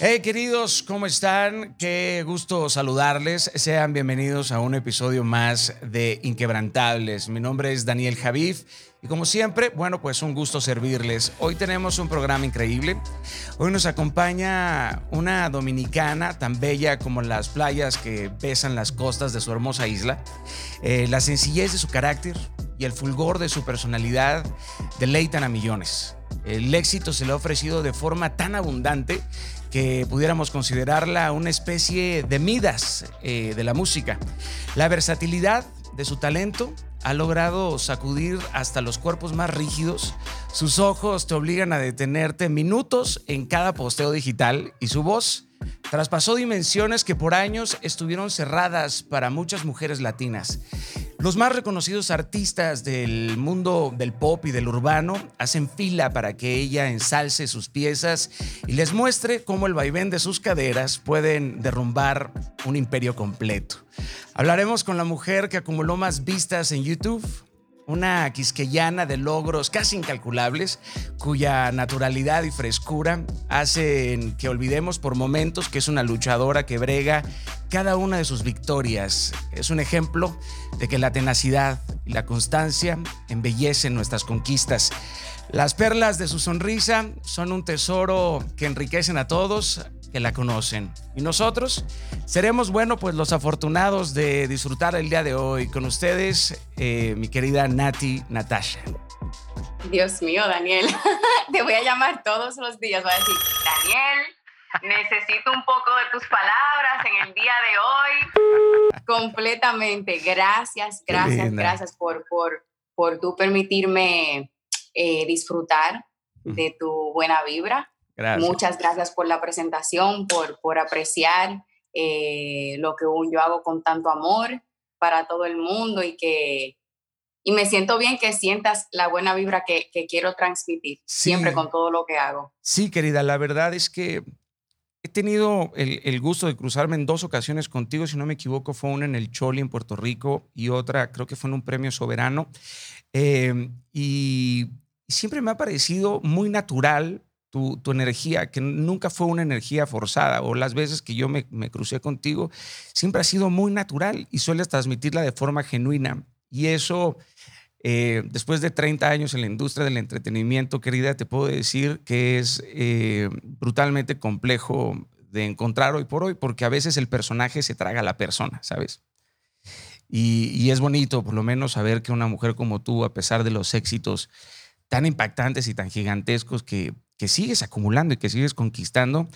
Hey queridos, ¿cómo están? Qué gusto saludarles. Sean bienvenidos a un episodio más de Inquebrantables. Mi nombre es Daniel Javif y como siempre, bueno, pues un gusto servirles. Hoy tenemos un programa increíble. Hoy nos acompaña una dominicana tan bella como las playas que besan las costas de su hermosa isla. Eh, la sencillez de su carácter y el fulgor de su personalidad deleitan a millones. El éxito se le ha ofrecido de forma tan abundante que pudiéramos considerarla una especie de Midas eh, de la música. La versatilidad de su talento ha logrado sacudir hasta los cuerpos más rígidos. Sus ojos te obligan a detenerte minutos en cada posteo digital y su voz traspasó dimensiones que por años estuvieron cerradas para muchas mujeres latinas. Los más reconocidos artistas del mundo del pop y del urbano hacen fila para que ella ensalce sus piezas y les muestre cómo el vaivén de sus caderas pueden derrumbar un imperio completo. Hablaremos con la mujer que acumuló más vistas en YouTube, una quisqueyana de logros casi incalculables, cuya naturalidad y frescura hacen que olvidemos por momentos que es una luchadora que brega cada una de sus victorias. Es un ejemplo de que la tenacidad y la constancia embellecen nuestras conquistas. Las perlas de su sonrisa son un tesoro que enriquecen a todos, que la conocen. Y nosotros seremos, bueno, pues los afortunados de disfrutar el día de hoy con ustedes, eh, mi querida Nati Natasha. Dios mío, Daniel, te voy a llamar todos los días, voy a decir, Daniel, necesito un poco de tus palabras en el día de hoy. Completamente, gracias, gracias, gracias por, por, por tú permitirme eh, disfrutar de tu buena vibra Muchas gracias por la presentación, por, por apreciar eh, lo que yo hago con tanto amor para todo el mundo y que y me siento bien que sientas la buena vibra que, quiero transmitir siempre con todo lo que hago. Sí, querida, la verdad es que he tenido el, gusto de cruzarme en dos ocasiones contigo, si no me equivoco, fue una en el Choli en Puerto Rico y otra creo que fue en un premio soberano. Eh, y siempre me ha parecido muy natural tu, energía, que nunca fue una energía forzada, o las veces que yo me, crucé contigo, siempre ha sido muy natural y sueles transmitirla de forma genuina. Y eso, eh, después de 30 años en la industria del entretenimiento, querida, te puedo decir que es eh, brutalmente complejo de encontrar hoy por hoy, porque a veces el personaje se traga a la persona, ¿sabes? Y, y es bonito, por lo menos, saber que una mujer como tú, a pesar de los éxitos tan impactantes y tan gigantescos que que sigues acumulando y que sigues conquistando,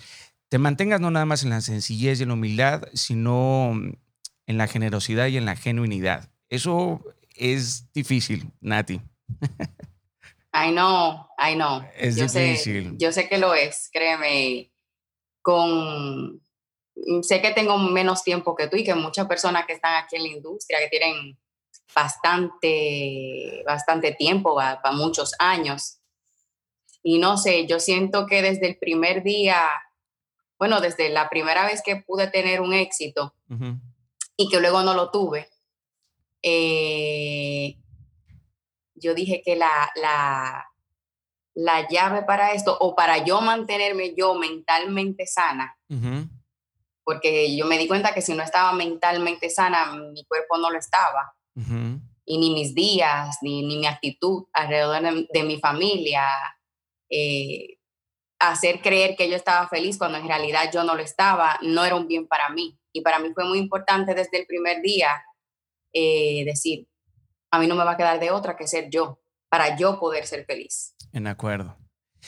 te mantengas no nada más en la sencillez y en la humildad, sino en la generosidad y en la genuinidad. Eso es difícil, Nati. I know, I know. Es difícil. yo sé que lo es, créeme. Con sé que tengo menos tiempo que tú y que muchas personas que están aquí en la industria, que tienen bastante, bastante tiempo, para muchos años, y no sé, yo siento que desde el primer día, bueno, desde la primera vez que pude tener un éxito y que luego no lo tuve, eh, yo dije que la, la, la, llave para esto, o para yo mantenerme yo mentalmente sana, porque yo me di cuenta que si no estaba mentalmente sana, mi cuerpo no lo estaba. Y ni mis días, ni, ni mi actitud alrededor de, de mi familia, eh, hacer creer que yo estaba feliz cuando en realidad yo no lo estaba, no era un bien para mí. Y para mí fue muy importante desde el primer día eh, decir, a mí no me va a quedar de otra que ser yo, para yo poder ser feliz. En acuerdo.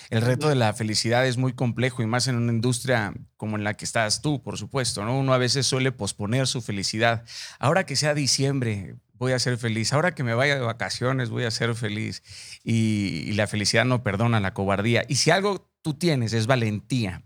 El reto de la felicidad es muy complejo y más en una industria como en la que estás tú, por supuesto, ¿no? Uno a veces suele posponer su felicidad. Ahora que sea diciembre, voy a ser feliz. Ahora que me vaya de vacaciones, voy a ser feliz. Y, la felicidad no perdona la cobardía. Y si algo tú tienes es valentía.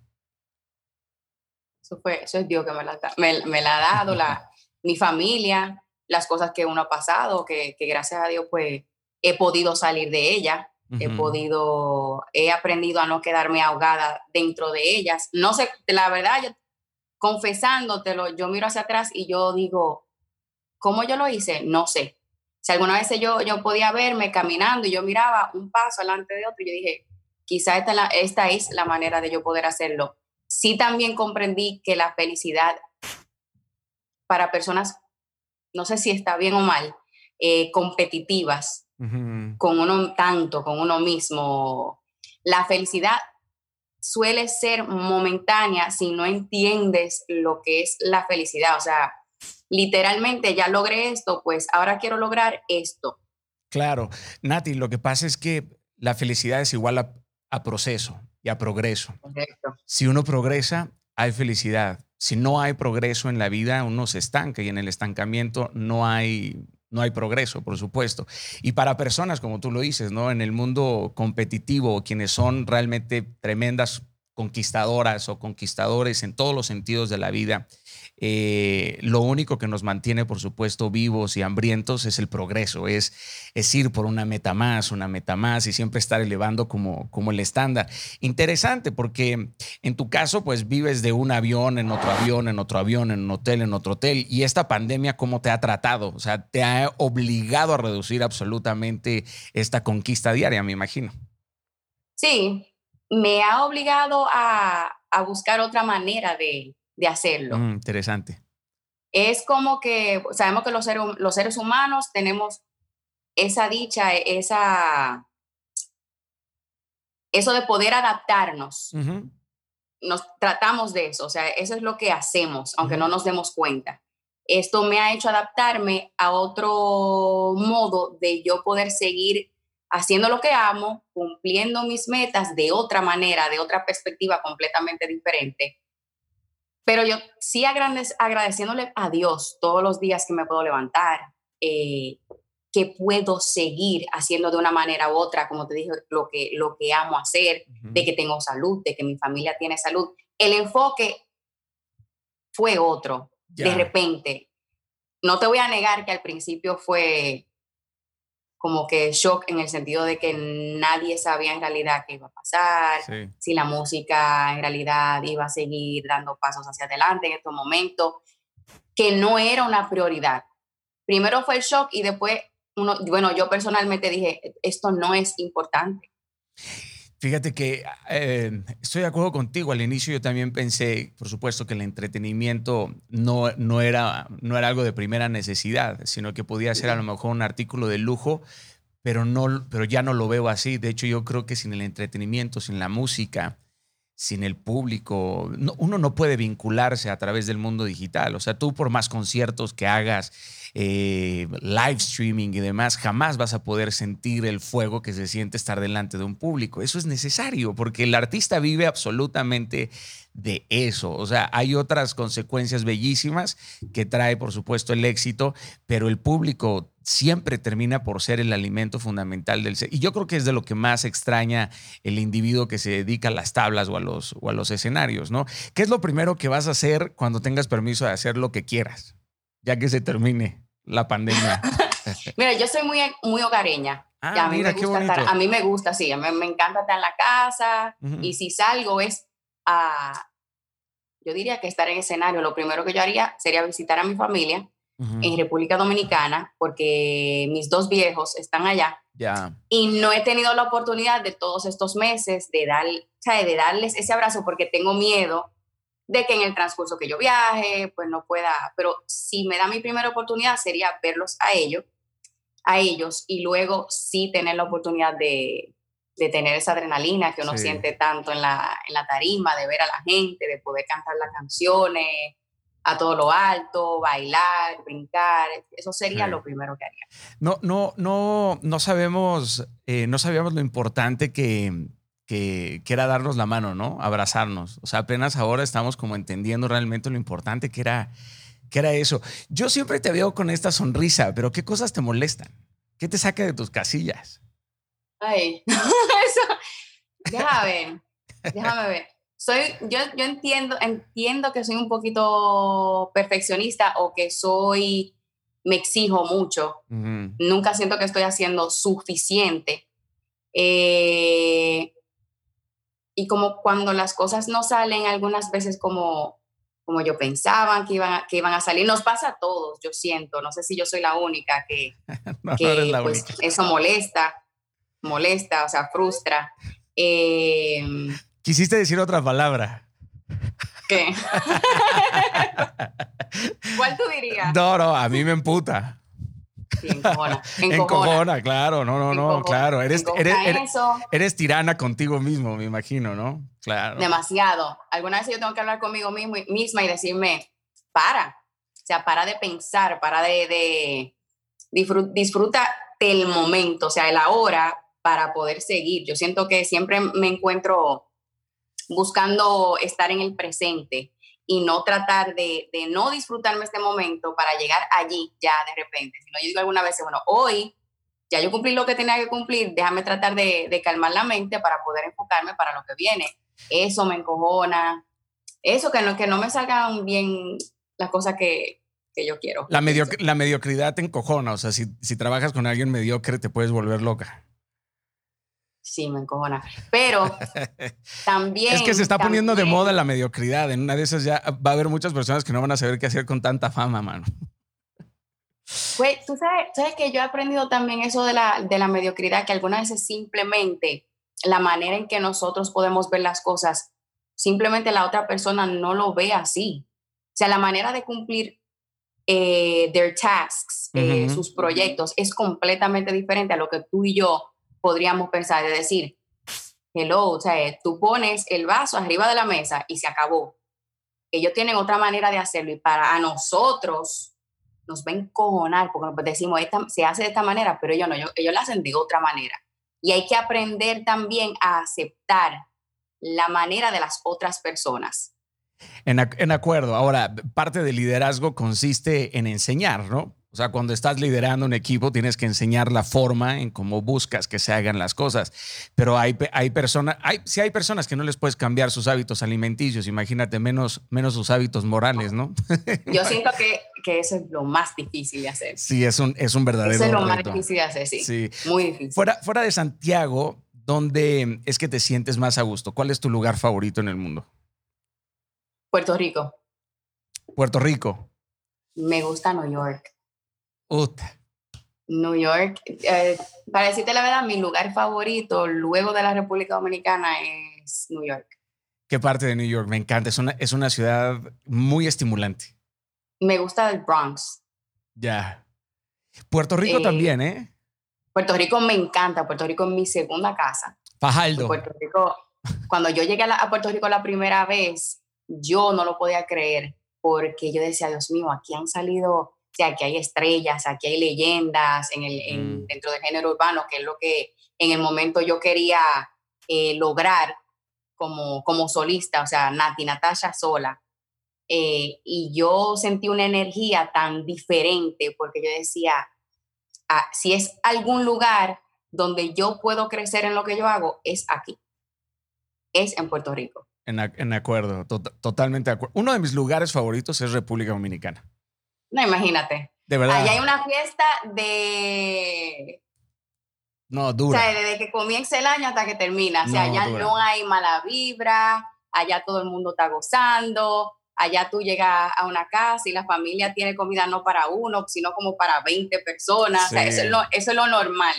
Eso, fue, eso es Dios que me la, me, la ha dado, la, mi familia, las cosas que uno ha pasado, que, que gracias a Dios pues he podido salir de ella. He podido, he aprendido a no quedarme ahogada dentro de ellas. No sé, la verdad, yo, confesándotelo, yo miro hacia atrás y yo digo, ¿Cómo yo lo hice? No sé. Si alguna vez yo, yo podía verme caminando y yo miraba un paso delante de otro, y yo dije, quizá esta, esta es la manera de yo poder hacerlo sí también comprendí que la felicidad para personas, no sé si está bien o mal, eh, competitivas, con uno tanto, con uno mismo, la felicidad suele ser momentánea si no entiendes lo que es la felicidad. O sea, literalmente ya logré esto, pues ahora quiero lograr esto. Claro, Nati, lo que pasa es que la felicidad es igual a, proceso y a progreso. Correcto. Si uno progresa, hay felicidad. Si no hay progreso en la vida, uno se estanca y en el estancamiento no hay, no hay progreso, por supuesto. Y para personas, como tú lo dices, ¿no? En el mundo competitivo, quienes son realmente tremendas conquistadoras o conquistadores en todos los sentidos de la vida, eh, lo único que nos mantiene, por supuesto, vivos y hambrientos es el progreso, es, es ir por una meta más, una meta más y siempre estar elevando como, como el estándar. Interesante porque en tu caso, pues vives de un avión en otro avión, en otro avión, en un hotel, en otro hotel. Y esta pandemia, ¿cómo te ha tratado? O sea, te ha obligado a reducir absolutamente esta conquista diaria, me imagino. Sí, me ha obligado a, a buscar otra manera de, de hacerlo. Mm, interesante. Es como que sabemos que los seres, los seres humanos tenemos esa dicha, esa, eso de poder adaptarnos. Nos tratamos de eso, o sea, eso es lo que hacemos, aunque no nos demos cuenta. Esto me ha hecho adaptarme a otro modo de yo poder seguir haciendo lo que amo, cumpliendo mis metas de otra manera, de otra perspectiva completamente diferente pero yo sí agradeciéndole a Dios todos los días que me puedo levantar, eh, que puedo seguir haciendo de una manera u otra, como te dije, lo que, lo que amo hacer, de que tengo salud, de que mi familia tiene salud. El enfoque fue otro, de repente. No te voy a negar que al principio fue como que shock en el sentido de que nadie sabía en realidad qué iba a pasar, si la música en realidad iba a seguir dando pasos hacia adelante en estos momentos, que no era una prioridad. Primero fue el shock y después, uno, bueno, yo personalmente dije, esto no es importante. Fíjate que eh, estoy de acuerdo contigo. Al inicio yo también pensé, por supuesto, que el entretenimiento no, no, era, no era algo de primera necesidad, sino que podía ser a lo mejor un artículo de lujo, pero, no, pero ya no lo veo así. De hecho, yo creo que sin el entretenimiento, sin la música, sin el público, uno no puede vincularse a través del mundo digital. O sea, tú por más conciertos que hagas, eh, live streaming y demás, jamás vas a poder sentir el fuego que se siente estar delante de un público. Eso es necesario porque el artista vive absolutamente de eso. O sea, hay otras consecuencias bellísimas que trae, por supuesto, el éxito, pero el público siempre termina por ser el alimento fundamental del ser. Y yo creo que es de lo que más extraña el individuo que se dedica a las tablas o a los, o a los escenarios, ¿no? ¿Qué es lo primero que vas a hacer cuando tengas permiso de hacer lo que quieras? ya que se termine la pandemia? mira, yo soy muy, muy hogareña. Ah, a, mí me gusta estar, a mí me gusta, sí, a mí me encanta estar en la casa y si salgo es a, yo diría que estar en escenario, lo primero que yo haría sería visitar a mi familia en República Dominicana porque mis dos viejos están allá. Ya. Y no he tenido la oportunidad de todos estos meses de, dar, de darles ese abrazo porque tengo miedo de que en el transcurso que yo viaje, pues no pueda, pero si me da mi primera oportunidad sería verlos a ellos, a ellos y luego sí tener la oportunidad de, de tener esa adrenalina que uno siente tanto en la, en la tarima, de ver a la gente, de poder cantar las canciones a todo lo alto, bailar, brincar, eso sería lo primero que haría. No, no, no, no sabemos, eh, no sabíamos lo importante que, que, era darnos la mano, ¿no? Abrazarnos. O sea, apenas ahora estamos como entendiendo realmente lo importante que era, que era eso. Yo siempre te veo con esta sonrisa, pero ¿qué cosas te molestan? ¿Qué te saca de tus casillas? Ay, eso, déjame ver, déjame ver. Soy, yo, yo entiendo, entiendo que soy un poquito perfeccionista o que soy, me exijo mucho. Nunca siento que estoy haciendo suficiente. Eh, y como cuando las cosas no salen algunas veces como, como yo pensaba que iban, a, que iban a salir, nos pasa a todos, yo siento, no sé si yo soy la única que, pues, eso molesta, molesta, o sea, frustra. Em, Quisiste decir otra palabra. ¿Qué? ¿Cuál tú dirías? No, no, a mí me emputa. Sí, encojona. Encojona, Encojona, claro, no, no, no, claro. Eres, eres, eres, tirana contigo mismo, me imagino, ¿no? Claro. demasiado. Alguna vez yo tengo que hablar conmigo mismo, misma y decirme, para. O sea, para de pensar, para de, de disfruta, disfruta del momento, o sea, el ahora para poder seguir. Yo siento que siempre me encuentro buscando estar en el presente y no tratar de, de, no disfrutarme este momento para llegar allí ya de repente. Sino yo digo alguna vez, bueno, hoy ya yo cumplí lo que tenía que cumplir, déjame tratar de, calmar la mente para poder enfocarme para lo que viene. Eso me encojona. Eso, que no, que no me salgan bien las cosas que, que yo quiero. La, medio, la mediocridad te encojona, o sea, si, si trabajas con alguien mediocre te puedes volver loca. Sí, me encojona. Pero también. Es que se está también, poniendo de moda la mediocridad. En una de esas ya va a haber muchas personas que no van a saber qué hacer con tanta fama, mano. Güey, tú sabes, sabes que yo he aprendido también eso de la, de la mediocridad, que algunas veces simplemente la manera en que nosotros podemos ver las cosas, simplemente la otra persona no lo ve así. O sea, la manera de cumplir eh, their tasks, eh, uh -huh. sus proyectos, es completamente diferente a lo que tú y yo podríamos pensar, de decir, hello, o sea, tú pones el vaso arriba de la mesa y se acabó. Ellos tienen otra manera de hacerlo y para a nosotros nos va a encojonar porque decimos, esta, se hace de esta manera, pero ellos no, ellos, ellos lo hacen de otra manera. Y hay que aprender también a aceptar la manera de las otras personas. En, en acuerdo. Ahora, parte del liderazgo consiste en enseñar, ¿no? O sea, cuando estás liderando un equipo tienes que enseñar la forma en cómo buscas que se hagan las cosas. Pero hay, hay personas, hay, si hay personas que no les puedes cambiar sus hábitos alimenticios, imagínate menos, menos sus hábitos morales, ¿no? Yo siento que, que eso es lo más difícil de hacer. Sí, es un, es un verdadero Eso es lo reto. más difícil de hacer, sí. sí. Muy difícil. Fuera, fuera de Santiago, ¿dónde es que te sientes más a gusto? ¿Cuál es tu lugar favorito en el mundo? Puerto Rico. Puerto Rico. Me gusta New York. New York, eh, para decirte la verdad, mi lugar favorito luego de la República Dominicana es New York. ¿Qué parte de New York? Me encanta, es una, es una ciudad muy estimulante. Me gusta el Bronx. Ya. Puerto Rico eh, también, ¿eh? Puerto Rico me encanta, Puerto Rico es mi segunda casa. Fajaldo. Puerto Rico, cuando yo llegué a, la, a Puerto Rico la primera vez, yo no lo podía creer porque yo decía, Dios mío, aquí han salido o sea, aquí hay estrellas, aquí hay leyendas en el, en, mm. dentro del género urbano, que es lo que en el momento yo quería eh, lograr como, como solista, o sea, Nati Natasha sola. Eh, y yo sentí una energía tan diferente porque yo decía, ah, si es algún lugar donde yo puedo crecer en lo que yo hago, es aquí, es en Puerto Rico. En, en acuerdo, to totalmente de acuerdo. Uno de mis lugares favoritos es República Dominicana. No, imagínate. De verdad. Allá hay una fiesta de. No, dura. O sea, desde que comienza el año hasta que termina. O sea, no, allá dura. no hay mala vibra, allá todo el mundo está gozando, allá tú llegas a una casa y la familia tiene comida no para uno, sino como para 20 personas. Sí. O sea, eso es, lo, eso es lo normal.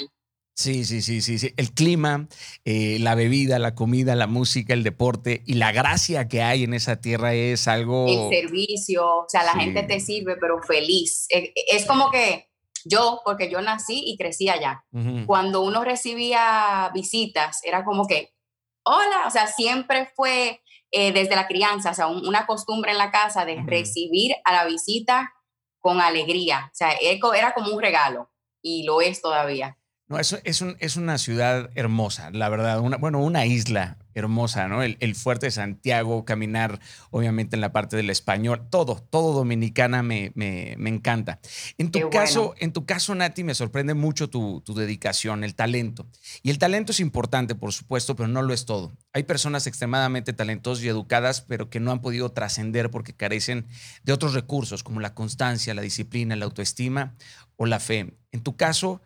Sí, sí, sí, sí, sí. El clima, eh, la bebida, la comida, la música, el deporte y la gracia que hay en esa tierra es algo. El servicio, o sea, la sí. gente te sirve, pero feliz. Es, es, como que yo, porque yo nací y crecí allá, uh -huh. cuando uno recibía visitas, era como que, hola, o sea, siempre fue eh, desde la crianza, o sea, un, una costumbre en la casa de uh -huh. recibir a la visita con alegría. O sea, era como un regalo y lo es todavía. No, es, es, un, es, una ciudad hermosa, la verdad. Una, bueno, una isla hermosa, ¿no? El, el, fuerte de Santiago, caminar, obviamente, en la parte del español, todo, todo dominicana me, me, me encanta. En tu, caso, bueno. en tu caso, Nati, me sorprende mucho tu, tu, dedicación, el talento. Y el talento es importante, por supuesto, pero no lo es todo. Hay personas extremadamente talentosas y educadas, pero que no han podido trascender porque carecen de otros recursos, como la constancia, la disciplina, la autoestima o la fe. En tu caso,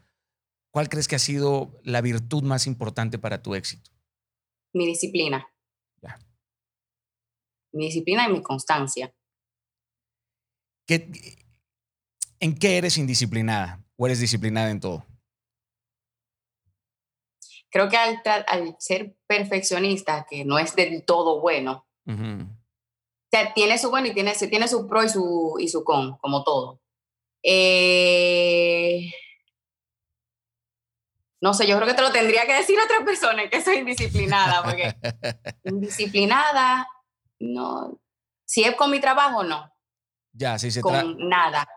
¿Cuál crees que ha sido la virtud más importante para tu éxito? Mi disciplina. Ya. Mi disciplina y mi constancia. ¿Qué, ¿En qué eres indisciplinada? ¿O eres disciplinada en todo? Creo que al, al ser perfeccionista, que no es del todo bueno, uh -huh. o sea, tiene su bueno y tiene, tiene su pro y su, y su con, como todo. Eh, no sé, yo creo que te lo tendría que decir a otra persona que soy indisciplinada, porque indisciplinada, no. Si es con mi trabajo, no. Ya, sí se Con nada.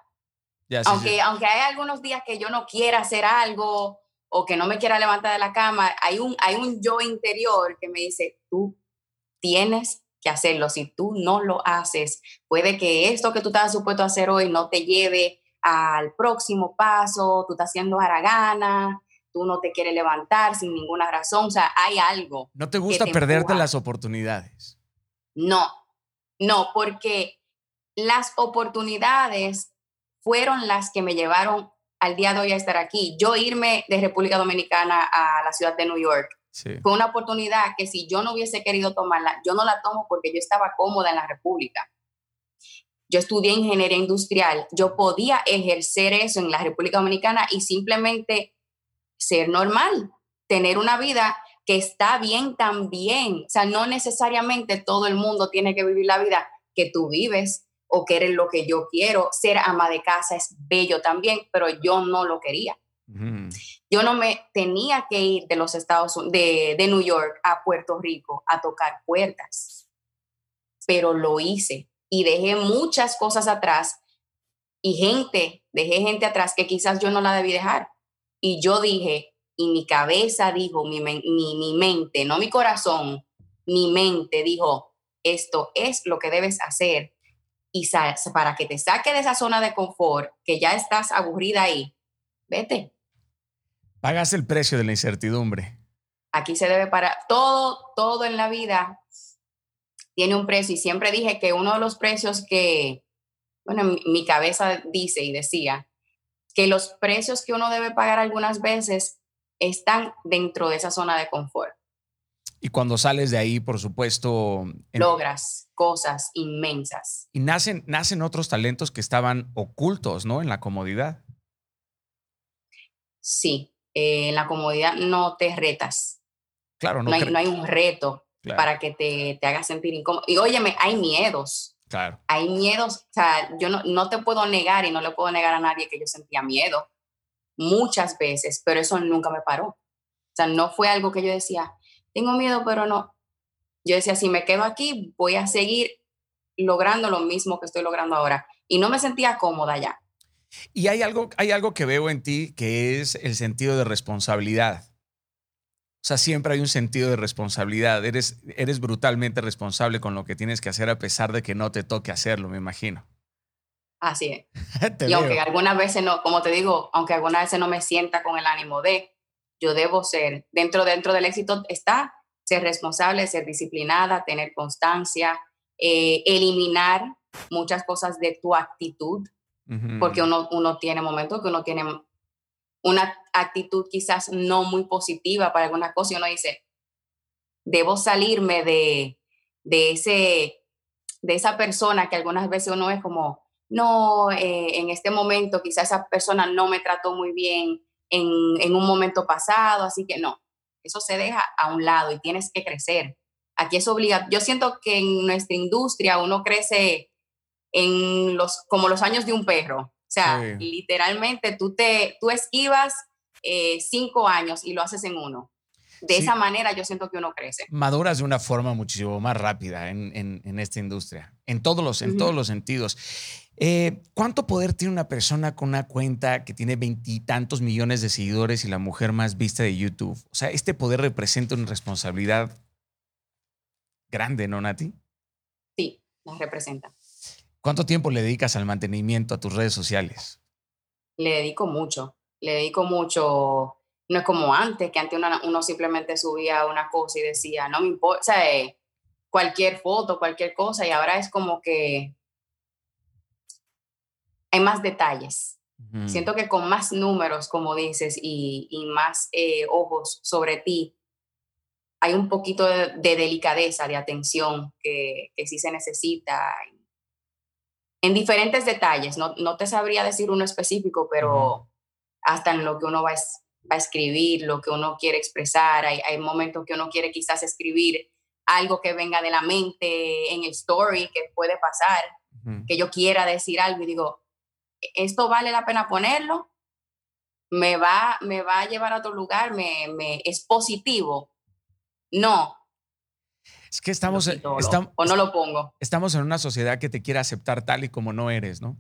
Ya, aunque, aunque hay algunos días que yo no quiera hacer algo o que no me quiera levantar de la cama, hay un, hay un yo interior que me dice, tú tienes que hacerlo. Si tú no lo haces, puede que esto que tú estás supuesto a hacer hoy no te lleve al próximo paso, tú estás haciendo haragana, tú no te quieres levantar sin ninguna razón, o sea, hay algo. ¿No te gusta perderte las oportunidades? No, no, porque las oportunidades fueron las que me llevaron al día de hoy a estar aquí. Yo irme de República Dominicana a la ciudad de New York fue una oportunidad que si yo no hubiese querido tomarla, yo no la tomo porque yo estaba cómoda en la República. Yo estudié ingeniería industrial, yo podía ejercer eso en la República Dominicana y simplemente ser normal, tener una vida que está bien también. O sea, no necesariamente todo el mundo tiene que vivir la vida que tú vives o que eres lo que yo quiero. Ser ama de casa es bello también, pero yo no lo quería. Yo no me tenía que ir de los Estados de, de New York a Puerto Rico a tocar puertas, pero lo hice y dejé muchas cosas atrás y gente, dejé gente atrás que quizás yo no la debí dejar. Y yo dije, y mi cabeza dijo, mi, mi, mi mente, no mi corazón, mi mente dijo, esto es lo que debes hacer. Y para que te saque de esa zona de confort, que ya estás aburrida ahí, vete, Pagas el precio de la incertidumbre. Aquí se debe para todo, todo en la vida tiene un precio y siempre dije que uno de los precios que, bueno, mi cabeza dice y decía, que los precios que uno debe pagar algunas veces están dentro de esa zona de confort. Y cuando sales de ahí, por supuesto... Logras cosas inmensas. Y nacen, nacen otros talentos que estaban ocultos, ¿no? En la comodidad. Sí, en la comodidad no te retas. Claro, no, hay, no hay, un reto para que te, te haga sentir incómodo. Y óyeme, hay miedos. Claro. Hay miedos, o sea, yo no, no te puedo negar y no le puedo negar a nadie que yo sentía miedo muchas veces, pero eso nunca me paró. O sea, no fue algo que yo decía, tengo miedo, pero no. Yo decía, si me quedo aquí, voy a seguir logrando lo mismo que estoy logrando ahora. Y no me sentía cómoda ya. Y hay algo, hay algo que veo en ti que es el sentido de responsabilidad. Sea, siempre hay un sentido de responsabilidad. Eres, eres brutalmente responsable con lo que tienes que hacer a pesar de que no te toque hacerlo, me imagino. Así es. y aunque algunas veces no, como te digo, aunque algunas veces no me sienta con el ánimo de, yo debo ser, dentro, dentro del éxito está ser responsable, ser disciplinada, tener constancia, eh, eliminar muchas cosas de tu actitud, porque uno, uno tiene momentos que uno tiene una actitud quizás no muy positiva para algunas cosas y uno dice, debo salirme de, de, ese, de esa persona que algunas veces uno es como, no, eh, en este momento quizás esa persona no me trató muy bien en, en un momento pasado, así que no, eso se deja a un lado y tienes que crecer. Aquí es obligado. Yo siento que en nuestra industria uno crece en los, como los años de un perro. O sea, literalmente tú, te, tú esquivas eh, cinco años y lo haces en uno. De esa manera yo siento que uno crece. Maduras de una forma muchísimo más rápida en, en, esta industria, en todos los, en todos los sentidos. Eh, ¿Cuánto poder tiene una persona con una cuenta que tiene veintitantos millones de seguidores y la mujer más vista de YouTube? O sea, este poder representa una responsabilidad grande, ¿no, Nati? Sí, la representa. ¿Cuánto tiempo le dedicas al mantenimiento a tus redes sociales? Le dedico mucho, le dedico mucho. No es como antes, que antes uno, simplemente subía una cosa y decía, no me importa, o sea, eh, cualquier foto, cualquier cosa, y ahora es como que hay más detalles. Siento que con más números, como dices, y, más eh, ojos sobre ti, hay un poquito de, delicadeza, de atención que, que sí se necesita en diferentes detalles. No, no, te sabría decir uno específico, pero hasta en lo que uno va, a escribir, lo que uno quiere expresar. Hay, hay, momentos que uno quiere quizás escribir algo que venga de la mente en el story que puede pasar, que yo quiera decir algo y digo, esto vale la pena ponerlo, me va, me va a llevar a otro lugar, me, me es positivo. No. Es que estamos, estamos, o no lo pongo. Estamos en una sociedad que te quiere aceptar tal y como no eres, ¿no?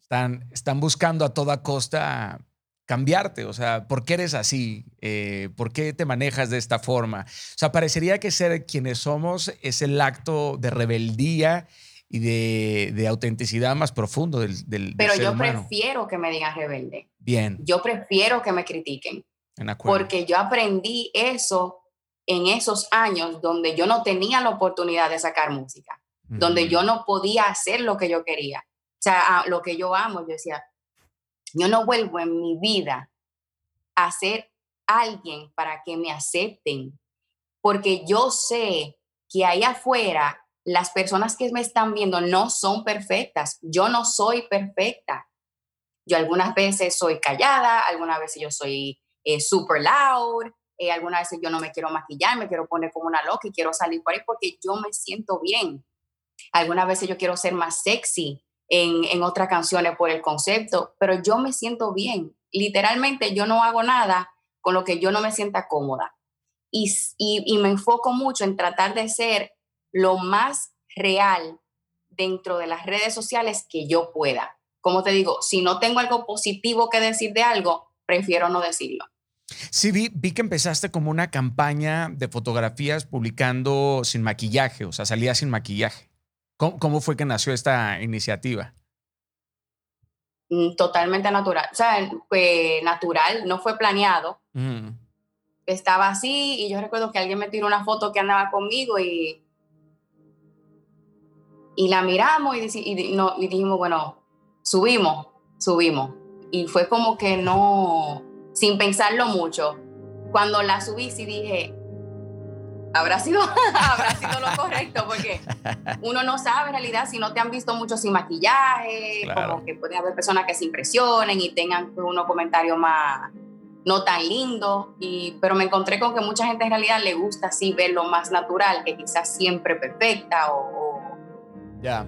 Están, están buscando a toda costa cambiarte, o sea, ¿por qué eres así? Eh, ¿Por qué te manejas de esta forma? O sea, parecería que ser quienes somos es el acto de rebeldía y de, autenticidad más profundo del, del Pero yo prefiero que me digan rebelde. Bien. Yo prefiero que me critiquen. porque yo aprendí eso en esos años donde yo no tenía la oportunidad de sacar música, donde yo no podía hacer lo que yo quería. O sea, lo que yo amo, yo decía, yo no vuelvo en mi vida a ser alguien para que me acepten, porque yo sé que ahí afuera las personas que me están viendo no son perfectas. Yo no soy perfecta. Yo algunas veces soy callada, algunas veces yo soy eh, super loud, eh, algunas veces yo no me quiero maquillar, me quiero poner como una loca y quiero salir por ahí porque yo me siento bien. Algunas veces yo quiero ser más sexy, en, otras canciones por el concepto, pero yo me siento bien. Literalmente yo no hago nada con lo que yo no me sienta cómoda. Y, y, me enfoco mucho en tratar de ser lo más real dentro de las redes sociales que yo pueda. Como te digo, si no tengo algo positivo que decir de algo, prefiero no decirlo. Sí, vi, vi, que empezaste como una campaña de fotografías publicando sin maquillaje, o sea, salía sin maquillaje. ¿Cómo, fue que nació esta iniciativa? Mm, totalmente natural. O sea, fue natural, no fue planeado. Estaba así y yo recuerdo que alguien me tiró una foto que andaba conmigo y, y la miramos y, no, y dijimos, bueno, subimos, subimos. Y fue como que no, sin pensarlo mucho. Cuando la subí sí dije, habrá sido, habrá sido lo correcto, porque uno no sabe en realidad si no te han visto mucho sin maquillaje, como que puede haber personas que se impresionen y tengan unos comentarios más no tan lindos, y, pero me encontré con que mucha gente en realidad le gusta así ver lo más natural, que quizás siempre perfecta o... ya.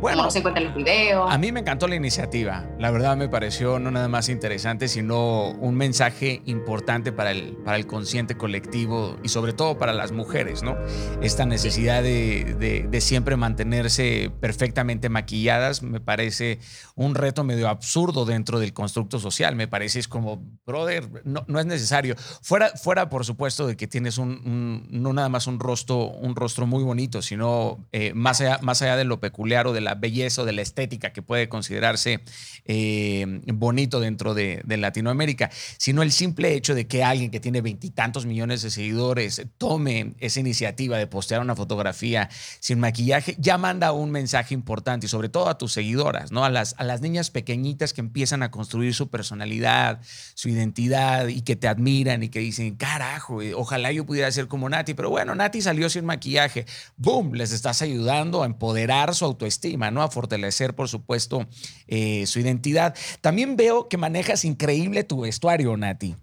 Bueno, no se encuentra en los videos. A mí me encantó la iniciativa. La verdad me pareció no nada más interesante, sino un mensaje importante para el, para el consciente colectivo y sobre todo para las mujeres, ¿no? Esta necesidad de, de, siempre mantenerse perfectamente maquilladas me parece un reto medio absurdo dentro del constructo social. Me parece es como, brother, no, no es necesario. Fuera, fuera, por supuesto, de que tienes un, no nada más un rostro, un rostro muy bonito, sino eh, más, allá, más allá de lo peculiar de la belleza o de la estética que puede considerarse eh, bonito dentro de, Latinoamérica, sino el simple hecho de que alguien que tiene veintitantos millones de seguidores tome esa iniciativa de postear una fotografía sin maquillaje, ya manda un mensaje importante y sobre todo a tus seguidoras, ¿no? A las, a las niñas pequeñitas que empiezan a construir su personalidad, su identidad y que te admiran y que dicen, carajo, eh, ojalá yo pudiera ser como Nati, pero bueno, Nati salió sin maquillaje. ¡Boom! Les estás ayudando a empoderar su autoestima estima, ¿no? A fortalecer, por supuesto, eh, su identidad. También veo que manejas increíble tu vestuario, Nati.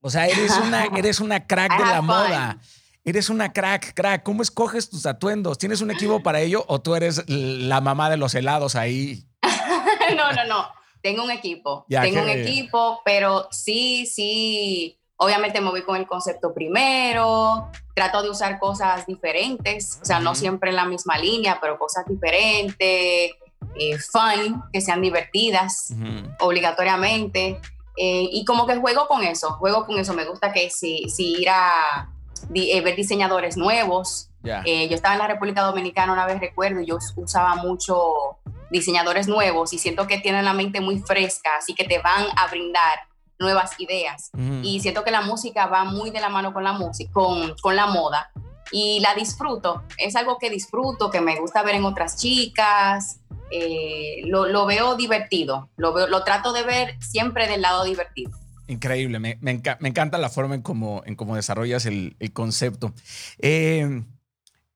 O sea, eres una, eres una crack de la moda. Eres una crack, crack. ¿Cómo escoges tus atuendos? ¿Tienes un equipo para ello o tú eres la mamá de los helados ahí? no, no, no. Tengo un equipo. Tengo un equipo, pero sí, sí. Obviamente me voy con el concepto primero trato de usar cosas diferentes, o sea, no siempre en la misma línea, pero cosas diferentes, eh, fun, que sean divertidas, obligatoriamente. Eh, y como que juego con eso, juego con eso. Me gusta que si, si ir a eh, ver diseñadores nuevos. yo estaba en la República Dominicana una vez, recuerdo, y yo usaba mucho diseñadores nuevos y siento que tienen la mente muy fresca, así que te van a brindar nuevas ideas. Y siento que la música va muy de la mano con la música, con, con, la moda. Y la disfruto. Es algo que disfruto, que me gusta ver en otras chicas. Eh, lo, lo, veo divertido. Lo, veo, lo trato de ver siempre del lado divertido. Increíble. Me, me, encanta la forma en cómo, en cómo desarrollas el, el concepto. Eh,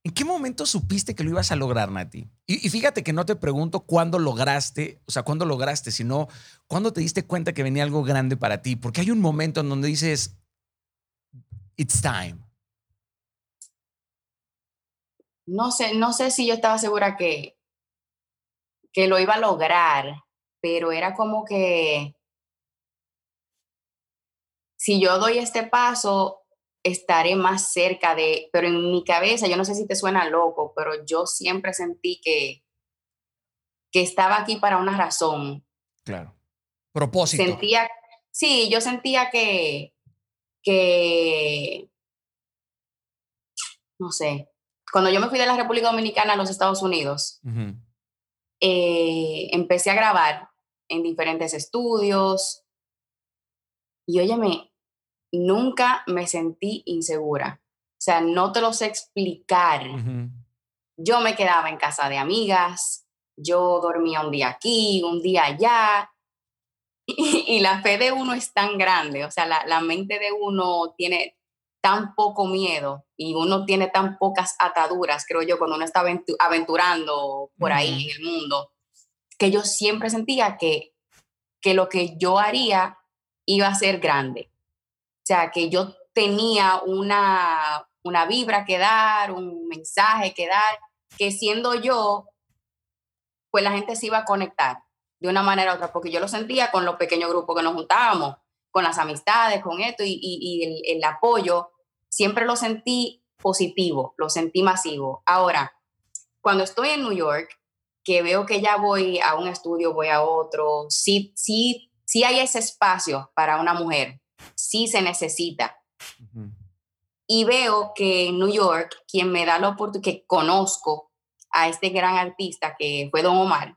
¿En qué momento supiste que lo ibas a lograr, Nati? Y, y, fíjate que no te pregunto cuándo lograste, o sea, cuándo lograste, sino cuándo te diste cuenta que venía algo grande para ti, porque hay un momento en donde dices, it's time. No sé, no sé si yo estaba segura que, que lo iba a lograr, pero era como que si yo doy este paso, estaré más cerca de, pero en mi cabeza, yo no sé si te suena loco, pero yo siempre sentí que, que estaba aquí para una razón. Claro. Propósito. Sentía, sí, yo sentía que, que, no sé, cuando yo me fui de la República Dominicana a los Estados Unidos, eh, empecé a grabar en diferentes estudios y óyeme, nunca me sentí insegura. O sea, no te lo sé explicar. Yo me quedaba en casa de amigas, yo dormía un día aquí, un día allá, y, la fe de uno es tan grande, o sea, la, la, mente de uno tiene tan poco miedo y uno tiene tan pocas ataduras, creo yo, cuando uno está aventurando por ahí en el mundo, que yo siempre sentía que, que lo que yo haría iba a ser grande. Sea, que yo tenía una, una vibra que dar, un mensaje que dar, que siendo yo, pues la gente se iba a conectar de una manera u otra, porque yo lo sentía con los pequeños grupos que nos juntábamos, con las amistades, con esto y, y, el, apoyo, siempre lo sentí positivo, lo sentí masivo. Ahora, cuando estoy en New York, que veo que ya voy a un estudio, voy a otro, sí, sí, sí hay ese espacio para una mujer, sí se necesita. Y veo que en New York, quien me da la oportunidad, que conozco a este gran artista que fue Don Omar,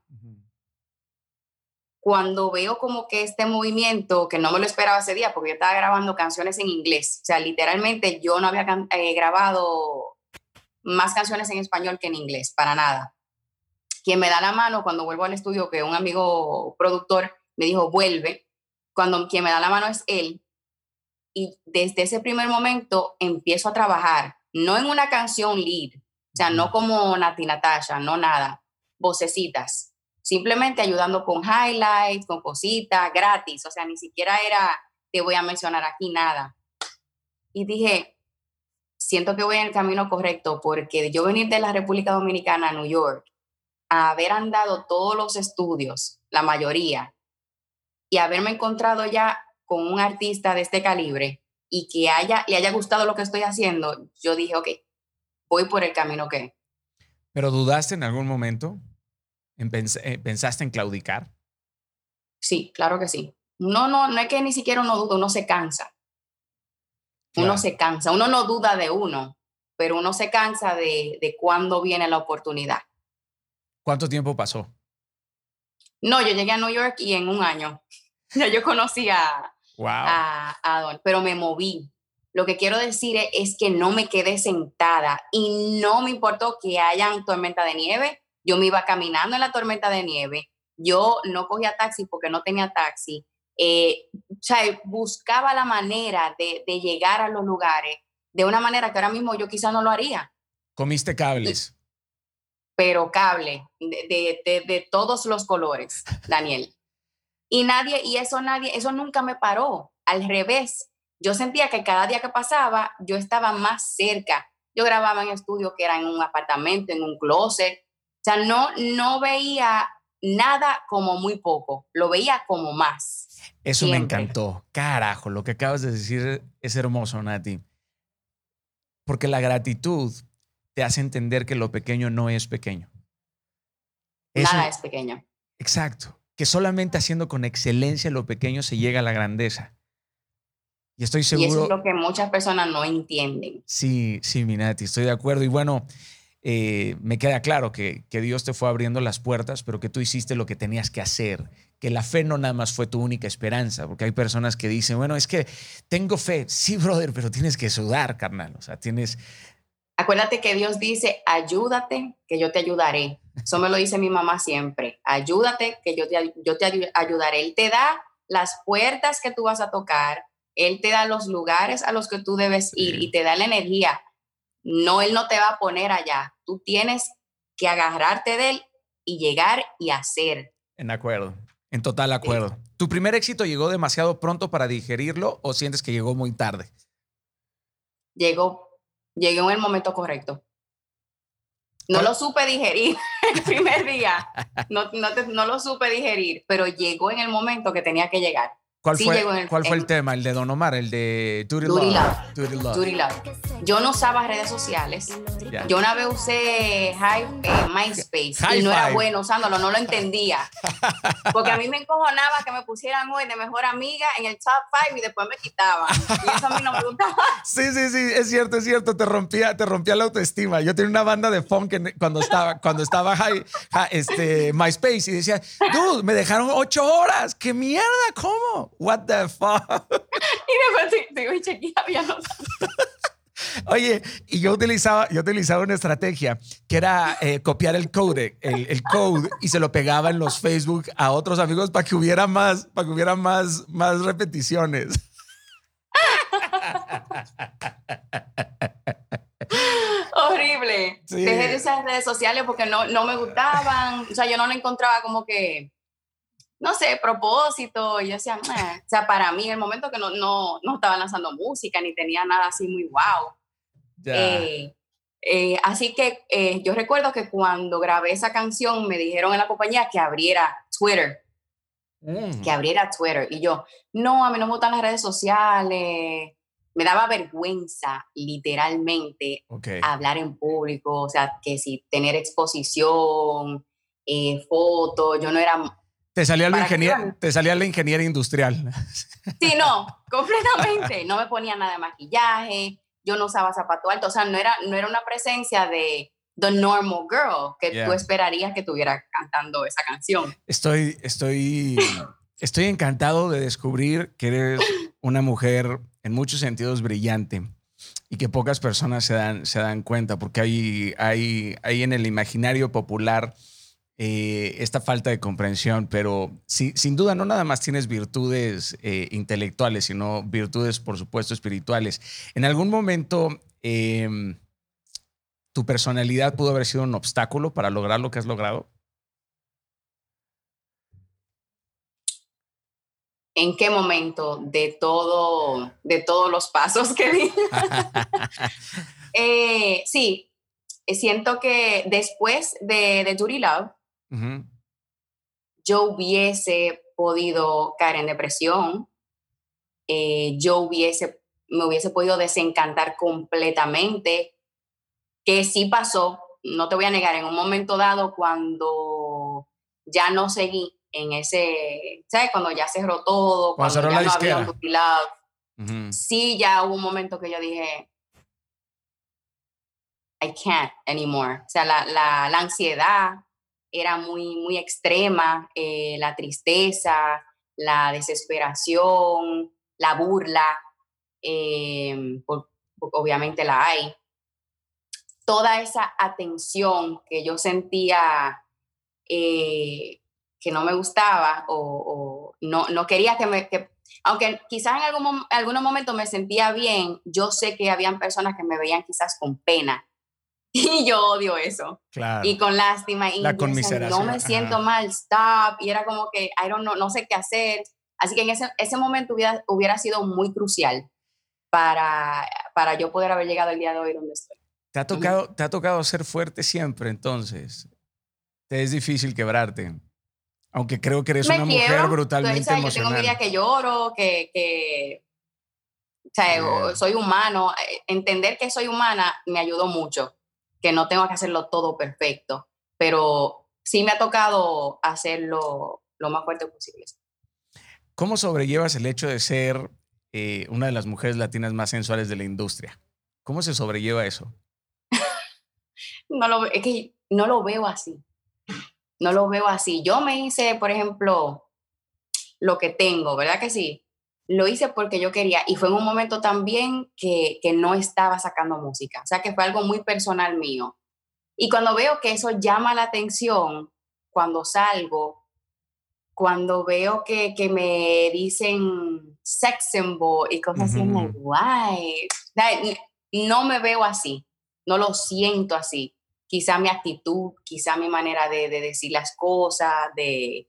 cuando veo como que este movimiento, que no me lo esperaba ese día, porque yo estaba grabando canciones en inglés, o sea, literalmente yo no había eh, grabado más canciones en español que en inglés, para nada. Quien me da la mano cuando vuelvo al estudio, que un amigo productor me dijo, vuelve, cuando quien me da la mano es él, y desde ese primer momento empiezo a trabajar, no en una canción lead, o sea, no como Nati Natasha, no nada, vocecitas simplemente ayudando con highlights, con cositas, gratis, o sea, ni siquiera era, te voy a mencionar aquí nada. Y dije, siento que voy en el camino correcto porque yo venir de la República Dominicana a New York, a haber andado todos los estudios, la mayoría, y haberme encontrado ya con un artista de este calibre y que haya, le haya gustado lo que estoy haciendo, yo dije, ok, voy por el camino que. ¿Pero dudaste en algún momento? Eh, ¿Pensaste en claudicar? Sí, claro que sí. No, no, no es que ni siquiera uno duda, uno se cansa. Uno se cansa, uno no duda de uno, pero uno se cansa de, de cuándo viene la oportunidad. ¿Cuánto tiempo pasó? No, yo llegué a New York y en un año. Ya yo conocí a, a, Don, pero me moví. Lo que quiero decir es, es, que no me quedé sentada y no me importó que hayan tormenta de nieve, yo me iba caminando en la tormenta de nieve, yo no cogía taxi porque no tenía taxi, eh, o sea, buscaba la manera de, llegar a los lugares de una manera que ahora mismo yo quizá no lo haría. ¿Comiste cables? Pero cable, de, de, todos los colores, Daniel. Y nadie, y eso nadie, eso nunca me paró. Al revés, yo sentía que cada día que pasaba, yo estaba más cerca. Yo grababa en estudio que era en un apartamento, en un closet, o sea, no, no veía nada como muy poco, lo veía como más. Eso me encantó. Carajo, lo que acabas de decir es hermoso, Nati. Porque la gratitud te hace entender que lo pequeño no es pequeño. nada es pequeño. Exacto. Que solamente haciendo con excelencia lo pequeño se llega a la grandeza. Y estoy seguro. Y eso es lo que muchas personas no entienden. Sí, sí, mi Nati, estoy de acuerdo. Y bueno, eh, me queda claro que, que, Dios te fue abriendo las puertas, pero que tú hiciste lo que tenías que hacer, que la fe no nada más fue tu única esperanza, porque hay personas que dicen, bueno, es que tengo fe, sí, brother, pero tienes que sudar, carnal, o sea, tienes... Acuérdate que Dios dice, ayúdate, que yo te ayudaré. Eso me lo dice mi mamá siempre, ayúdate, que yo te, yo te ayudaré. Él te da las puertas que tú vas a tocar, Él te da los lugares a los que tú debes ir y te da la energía no, Él no te va a poner allá. Tú tienes que agarrarte de Él y llegar y hacer. En acuerdo, en total acuerdo. ¿Tu primer éxito llegó demasiado pronto para digerirlo o sientes que llegó muy tarde? Llegó, llegué en el momento correcto. No lo supe digerir el primer día. No, no, no, lo supe digerir, pero llegó en el momento que tenía que llegar. ¿Cuál, fue, el, ¿cuál fue el tema? ¿El de Don Omar? ¿El de Duty, Love? Yo no usaba redes sociales. Yo una vez usé eh, MySpace y no era bueno usándolo, no lo entendía. Porque a mí me encojonaba que me pusieran hoy de mejor amiga en el top 5 y después me quitaban. Y eso a mí no me gustaba. Sí, sí, sí, es cierto, es cierto. Te rompía, te rompía la autoestima. Yo tenía una banda de funk cuando estaba, cuando estaba high, este, MySpace y decía, dude, me dejaron ocho horas. ¿Qué mierda? ¿Cómo? What the fuck? Y después digo, chequea, había Oye, y yo utilizaba, yo utilizaba una estrategia que era eh, copiar el code, el, el, code y se lo pegaba en los Facebook a otros amigos para que hubiera más, para que hubiera más, más repeticiones. Horrible. Dejé de usar redes sociales porque no, no me gustaban. O sea, yo no le encontraba como que no sé, propósito. Y yo decía, o sea, para mí, en el momento que no, no, no estaba lanzando música ni tenía nada así muy wow. Eh, eh, así que eh, yo recuerdo que cuando grabé esa canción me dijeron en la compañía que abriera Twitter. Mm. Que abriera Twitter. Y yo, no, a mí no me gustan las redes sociales. Me daba vergüenza, literalmente, hablar en público. O sea, que si tener exposición, fotos. Yo no era te salía, la ingeniera, te salía la ingeniera industrial. Sí, no, completamente. No me ponía nada de maquillaje, yo no usaba zapato alto, o sea, no era, no era una presencia de the normal girl que tú esperarías que estuviera cantando esa canción. Estoy, estoy, estoy encantado de descubrir que eres una mujer en muchos sentidos brillante y que pocas personas se dan, se dan cuenta, porque hay, hay, hay en el imaginario popular eh, esta falta de comprensión, pero sin duda no nada más tienes virtudes eh, intelectuales, sino virtudes, por supuesto, espirituales. En algún momento, em, ¿tu personalidad pudo haber sido un obstáculo para lograr lo que has logrado? ¿En qué momento de todo, de todos los pasos que di? Eh, sí, siento que después de, de Duty Love, yo hubiese podido caer en depresión, eh, yo hubiese, me hubiese podido desencantar completamente, que sí pasó, no te voy a negar, en un momento dado cuando ya no seguí en ese, ¿sabes? Cuando ya cerró todo, cuando, ya no había un Sí, ya hubo un momento que yo dije, I can't anymore. O sea, la, la, la ansiedad, era muy, muy extrema, eh, la tristeza, la desesperación, la burla, eh, obviamente la hay. Toda esa atención que yo sentía eh, que no me gustaba o, no, no, quería que me... aunque quizás en algún, algunos momentos me sentía bien, yo sé que habían personas que me veían quizás con pena Y yo odio eso. Y con lástima. Y la conmiseración. No me siento mal, stop. Y era como que, I don't know, no sé qué hacer. Así que en ese, ese momento hubiera, hubiera sido muy crucial para, para yo poder haber llegado el día de hoy donde estoy. ¿Te ha tocado, te ha tocado ser fuerte siempre entonces? Te es difícil quebrarte. Aunque creo que eres una mujer brutalmente emocional. Yo tengo mi día que lloro, que, que o sea, soy humano. Entender que soy humana me ayudó mucho que no tengo que hacerlo todo perfecto, pero sí me ha tocado hacerlo lo más fuerte posible. ¿Cómo sobrellevas el hecho de ser eh, una de las mujeres latinas más sensuales de la industria? ¿Cómo se sobrelleva eso? no lo, es que no lo veo así. No lo veo así. Yo me hice, por ejemplo, lo que tengo, ¿verdad que sí? Lo hice porque yo quería y fue en un momento también que, que, no estaba sacando música, o sea que fue algo muy personal mío. Y cuando veo que eso llama la atención, cuando salgo, cuando veo que, que me dicen sex symbol y cosas así, guay, no me veo así, no lo siento así. Quizá mi actitud, quizá mi manera de, de decir las cosas, de,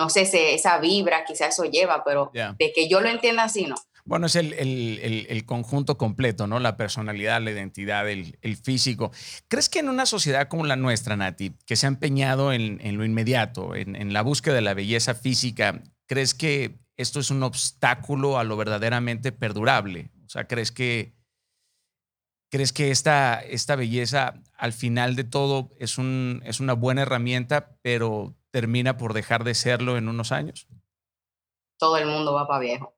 no sé, esa vibra, quizás eso lleva, pero de que yo lo entienda así, no. Bueno, es el, conjunto completo, ¿no? La personalidad, la identidad, el, físico. ¿Crees que en una sociedad como la nuestra, Nati, que se ha empeñado en, lo inmediato, en, la búsqueda de la belleza física, ¿crees que esto es un obstáculo a lo verdaderamente perdurable? O sea, ¿crees que, crees que esta, esta belleza al final de todo es, un, es una buena herramienta, pero termina por dejar de serlo en unos años? Todo el mundo va para viejo.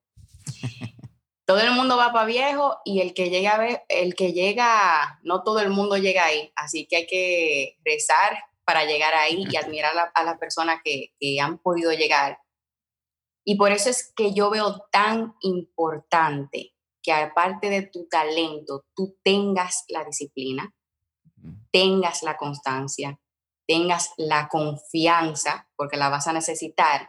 todo el mundo va para viejo y el que llega a ver, el que llega, no todo el mundo llega ahí, así que hay que rezar para llegar ahí y admirar a, las personas que, que han podido llegar. Y por eso es que yo veo tan importante que aparte de tu talento, tú tengas la disciplina, tengas la constancia, tengas la confianza, porque la vas a necesitar,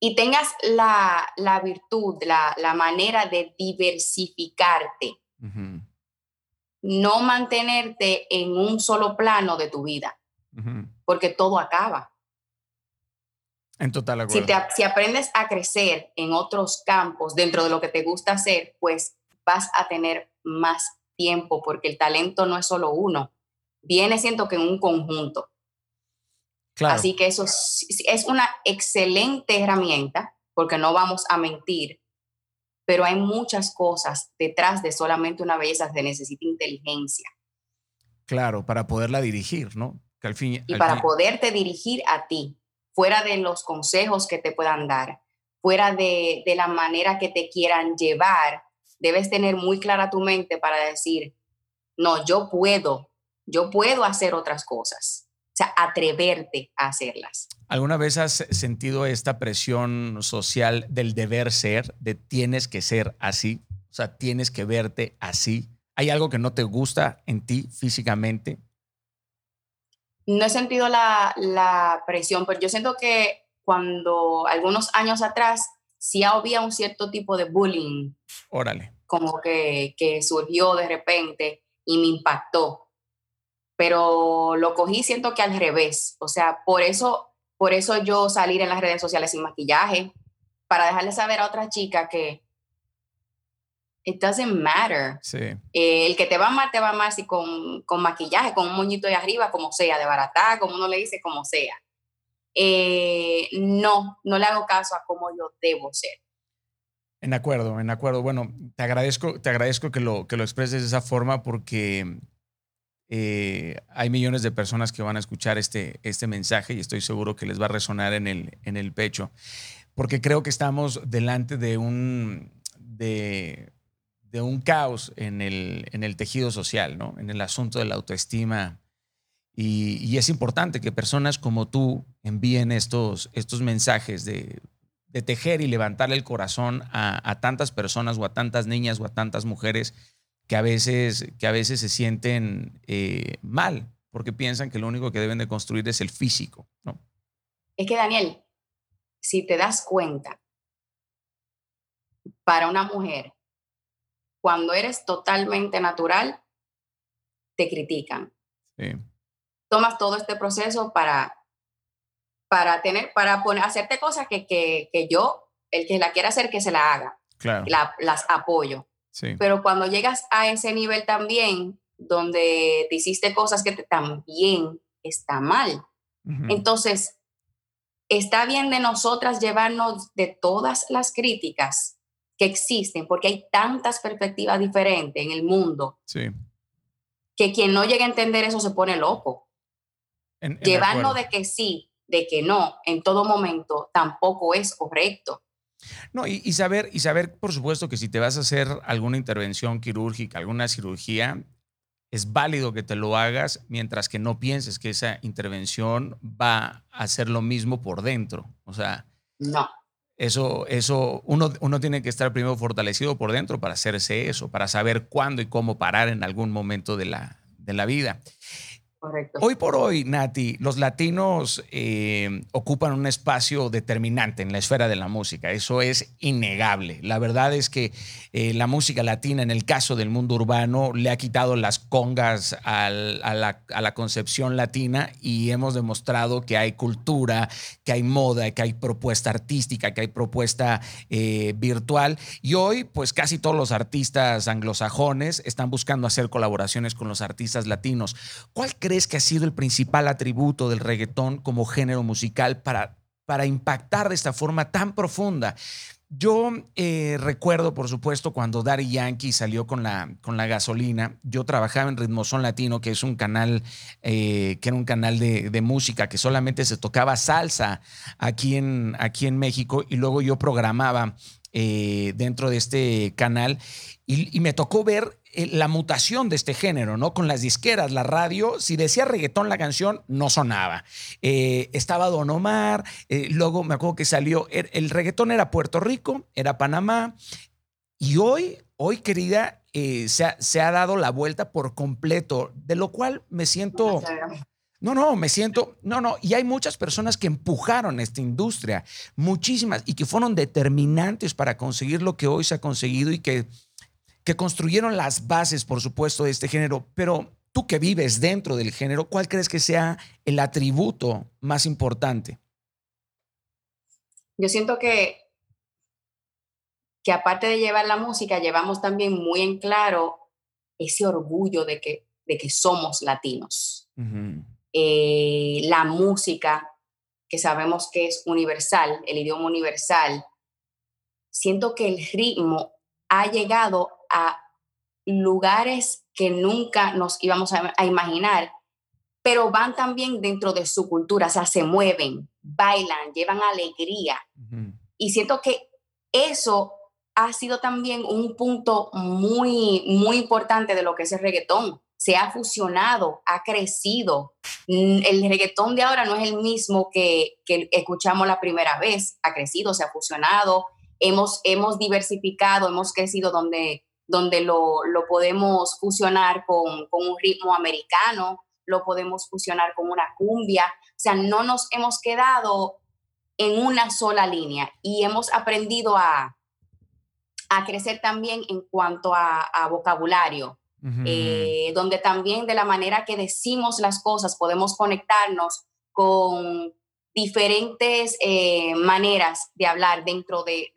y tengas la, virtud, la, manera de diversificarte. No mantenerte en un solo plano de tu vida, porque todo acaba. En total Si, si aprendes a crecer en otros campos dentro de lo que te gusta hacer, pues vas a tener más tiempo, porque el talento no es solo uno, viene siento que en un conjunto. Así que eso es una excelente herramienta, porque no vamos a mentir, pero hay muchas cosas detrás de solamente una belleza, se necesita inteligencia. Claro, para poderla dirigir, ¿no? Que al fin, y para poderte dirigir a ti, fuera de los consejos que te puedan dar, fuera de, de la manera que te quieran llevar, debes tener muy clara tu mente para decir, no, yo puedo, yo puedo hacer otras cosas o sea, atreverte a hacerlas. ¿Alguna vez has sentido esta presión social del deber ser, de tienes que ser así? O sea, tienes que verte así. ¿Hay algo que no te gusta en ti físicamente? No he sentido la, presión, pero yo siento que cuando algunos años atrás sí había un cierto tipo de bullying. Órale. Como que, que surgió de repente y me impactó pero lo cogí siento que al revés, o sea, por eso, por eso yo salir en las redes sociales sin maquillaje, para dejarle saber a otra chica que it doesn't matter. Sí. Eh, el que te va a amar, te va a amar si con, con, maquillaje, con un moñito de arriba, como sea, de barata, como uno le dice, como sea. Eh, no, no le hago caso a cómo yo debo ser. En acuerdo, en acuerdo. Bueno, te agradezco, te agradezco que lo, que lo expreses de esa forma porque eh, hay millones de personas que van a escuchar este, este mensaje y estoy seguro que les va a resonar en el, en el pecho, porque creo que estamos delante de un, de, un caos en el, en el tejido social, ¿no? en el asunto de la autoestima. Y, es importante que personas como tú envíen estos, estos mensajes de, tejer y levantarle el corazón a tantas personas o a tantas niñas o a tantas mujeres que a veces, que a veces se sienten eh, mal porque piensan que lo único que deben de construir es el físico, ¿no? Es que, Daniel, si te das cuenta, para una mujer, cuando eres totalmente natural, te critican. Tomas todo este proceso para, para tener, para poner, hacerte cosas que, que, yo, el que la quiera hacer, que se la haga. Claro. las apoyo. Pero cuando llegas a ese nivel también, donde te hiciste cosas que también está mal. Entonces, está bien de nosotras llevarnos de todas las críticas que existen, porque hay tantas perspectivas diferentes en el mundo, que quien no llegue a entender eso se pone loco. Llevarnos de que sí, de que no, en todo momento, tampoco es correcto. No, y, saber, y saber, por supuesto, que si te vas a hacer alguna intervención quirúrgica, alguna cirugía, es válido que te lo hagas mientras que no pienses que esa intervención va a hacer lo mismo por dentro. O sea, no. Eso, eso uno, uno tiene que estar primero fortalecido por dentro para hacerse eso, para saber cuándo y cómo parar en algún momento de la, de la vida. Hoy por hoy, Nati, los latinos eh, ocupan un espacio determinante en la esfera de la música. Eso es innegable. La verdad es que eh, la música latina, en el caso del mundo urbano, le ha quitado las congas a, la, concepción latina y hemos demostrado que hay cultura, que hay moda, que hay propuesta artística, que hay propuesta eh, virtual. Y hoy, pues casi todos los artistas anglosajones están buscando hacer colaboraciones con los artistas latinos. ¿Cuál crees que ha sido el principal atributo del reggaetón como género musical para, para impactar de esta forma tan profunda? Yo eh, recuerdo, por supuesto, cuando Daddy Yankee salió con la, con la gasolina. Yo trabajaba en Ritmozón Latino, que es un canal, eh, que era un canal de, música que solamente se tocaba salsa aquí en, aquí en México. Y luego yo programaba eh, dentro de este canal y, me tocó ver la mutación de este género, ¿no? Con las disqueras, la radio, si decía reggaetón la canción, no sonaba. Eh, estaba Don Omar, luego me acuerdo que salió, er, el, reggaetón era Puerto Rico, era Panamá, y hoy, hoy querida, se ha, se, ha, dado la vuelta por completo, de lo cual me siento... No, no, me siento, no, no, y hay muchas personas que empujaron esta industria, muchísimas, y que fueron determinantes para conseguir lo que hoy se ha conseguido y que, que construyeron las bases, por supuesto, de este género. Pero tú que vives dentro del género, ¿cuál crees que sea el atributo más importante? Yo siento que, que aparte de llevar la música, llevamos también muy en claro ese orgullo de que, de que somos latinos. Eh, la música, que sabemos que es universal, el idioma universal, siento que el ritmo ha llegado a lugares que nunca nos íbamos a, imaginar, pero van también dentro de su cultura, o sea, se mueven, bailan, llevan alegría. Y siento que eso ha sido también un punto muy, muy importante de lo que es el reggaetón se ha fusionado, ha crecido. El reggaetón de ahora no es el mismo que, que escuchamos la primera vez, ha crecido, se ha fusionado, hemos, hemos diversificado, hemos crecido donde, donde lo, lo podemos fusionar con, con, un ritmo americano, lo podemos fusionar con una cumbia, o sea, no nos hemos quedado en una sola línea y hemos aprendido a, a crecer también en cuanto a, a vocabulario eh, donde también de la manera que decimos las cosas podemos conectarnos con diferentes eh, maneras de hablar dentro de,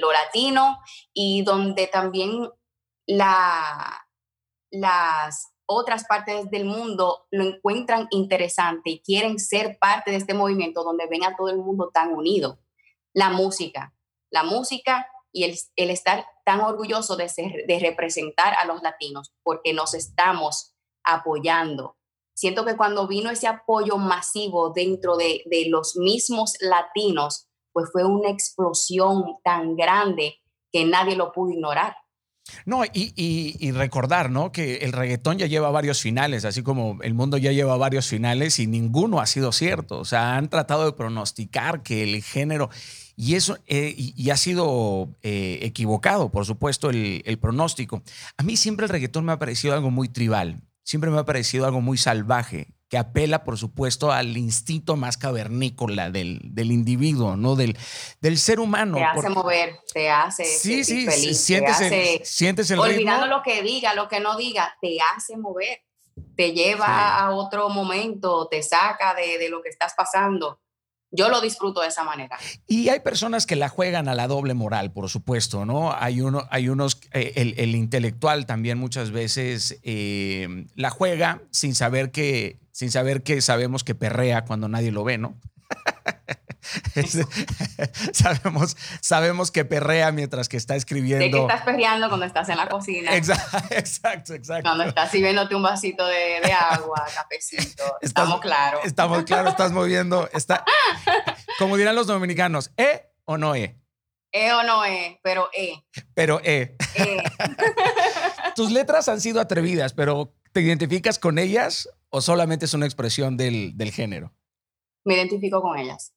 lo latino y donde también la, las otras partes del mundo lo encuentran interesante y quieren ser parte de este movimiento donde ven a todo el mundo tan unido. La música, la música y el, el estar tan orgulloso de, ser, de representar a los latinos porque nos estamos apoyando. Siento que cuando vino ese apoyo masivo dentro de, de los mismos latinos, pues fue una explosión tan grande que nadie lo pudo ignorar. No, y, y, recordar, ¿no? Que el reggaetón ya lleva varios finales, así como el mundo ya lleva varios finales y ninguno ha sido cierto. O sea, han tratado de pronosticar que el género, y eso eh, y, ha sido eh, equivocado, por supuesto, el, el, pronóstico. A mí siempre el reggaetón me ha parecido algo muy tribal, siempre me ha parecido algo muy salvaje, que apela, por supuesto, al instinto más cavernícola del, del individuo, ¿no? Del, del ser humano. Te hace mover, te hace sí, sí, feliz, sientes, el, sientes el Olvidando lo que diga, lo que no diga, te hace mover, te lleva a otro momento, te saca de, de lo que estás pasando yo lo disfruto de esa manera. Y hay personas que la juegan a la doble moral, por supuesto, ¿no? Hay, uno, hay unos, eh, el, intelectual también muchas veces eh, la juega sin saber que, sin saber que sabemos que perrea cuando nadie lo ve, ¿no? sabemos, sabemos que perrea mientras que está escribiendo. Sé que estás perreando cuando estás en la cocina. Exacto, exacto. Cuando estás sirviéndote un vasito de, agua, cafecito. estamos claros. Estamos claros, estás moviendo. Está, como dirán los dominicanos, ¿eh o no e? ¿E o no E? Pero E. Pero E. e. Tus letras han sido atrevidas, pero ¿te identificas con ellas o solamente es una expresión del, del género? Me identifico con ellas.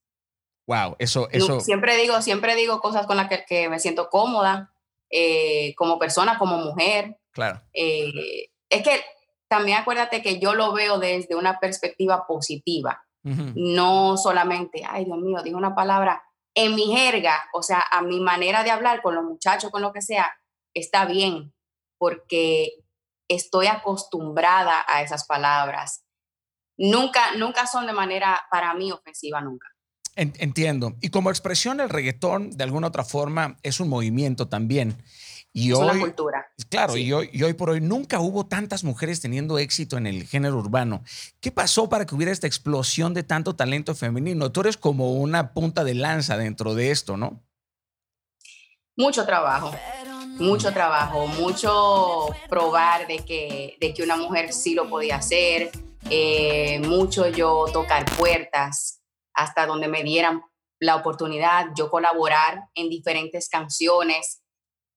Wow, eso, eso. Siempre digo, siempre digo cosas con las que, me siento cómoda, eh, como persona, como mujer. Claro. Eh, es que también acuérdate que yo lo veo desde una perspectiva positiva, no solamente, ay Dios mío, digo una palabra en mi jerga, o sea, a mi manera de hablar con los muchachos, con lo que sea, está bien, porque estoy acostumbrada a esas palabras. Nunca, nunca son de manera para mí ofensiva, nunca. Entiendo. Y como expresión, el reggaetón, de alguna otra forma, es un movimiento también. Y es hoy, una cultura. Claro, y, hoy, y hoy por hoy nunca hubo tantas mujeres teniendo éxito en el género urbano. ¿Qué pasó para que hubiera esta explosión de tanto talento femenino? Tú eres como una punta de lanza dentro de esto, ¿no? Mucho trabajo, mucho trabajo, mucho probar de que, de que una mujer sí lo podía hacer, eh, mucho yo tocar puertas hasta donde me dieran la oportunidad, yo colaborar en diferentes canciones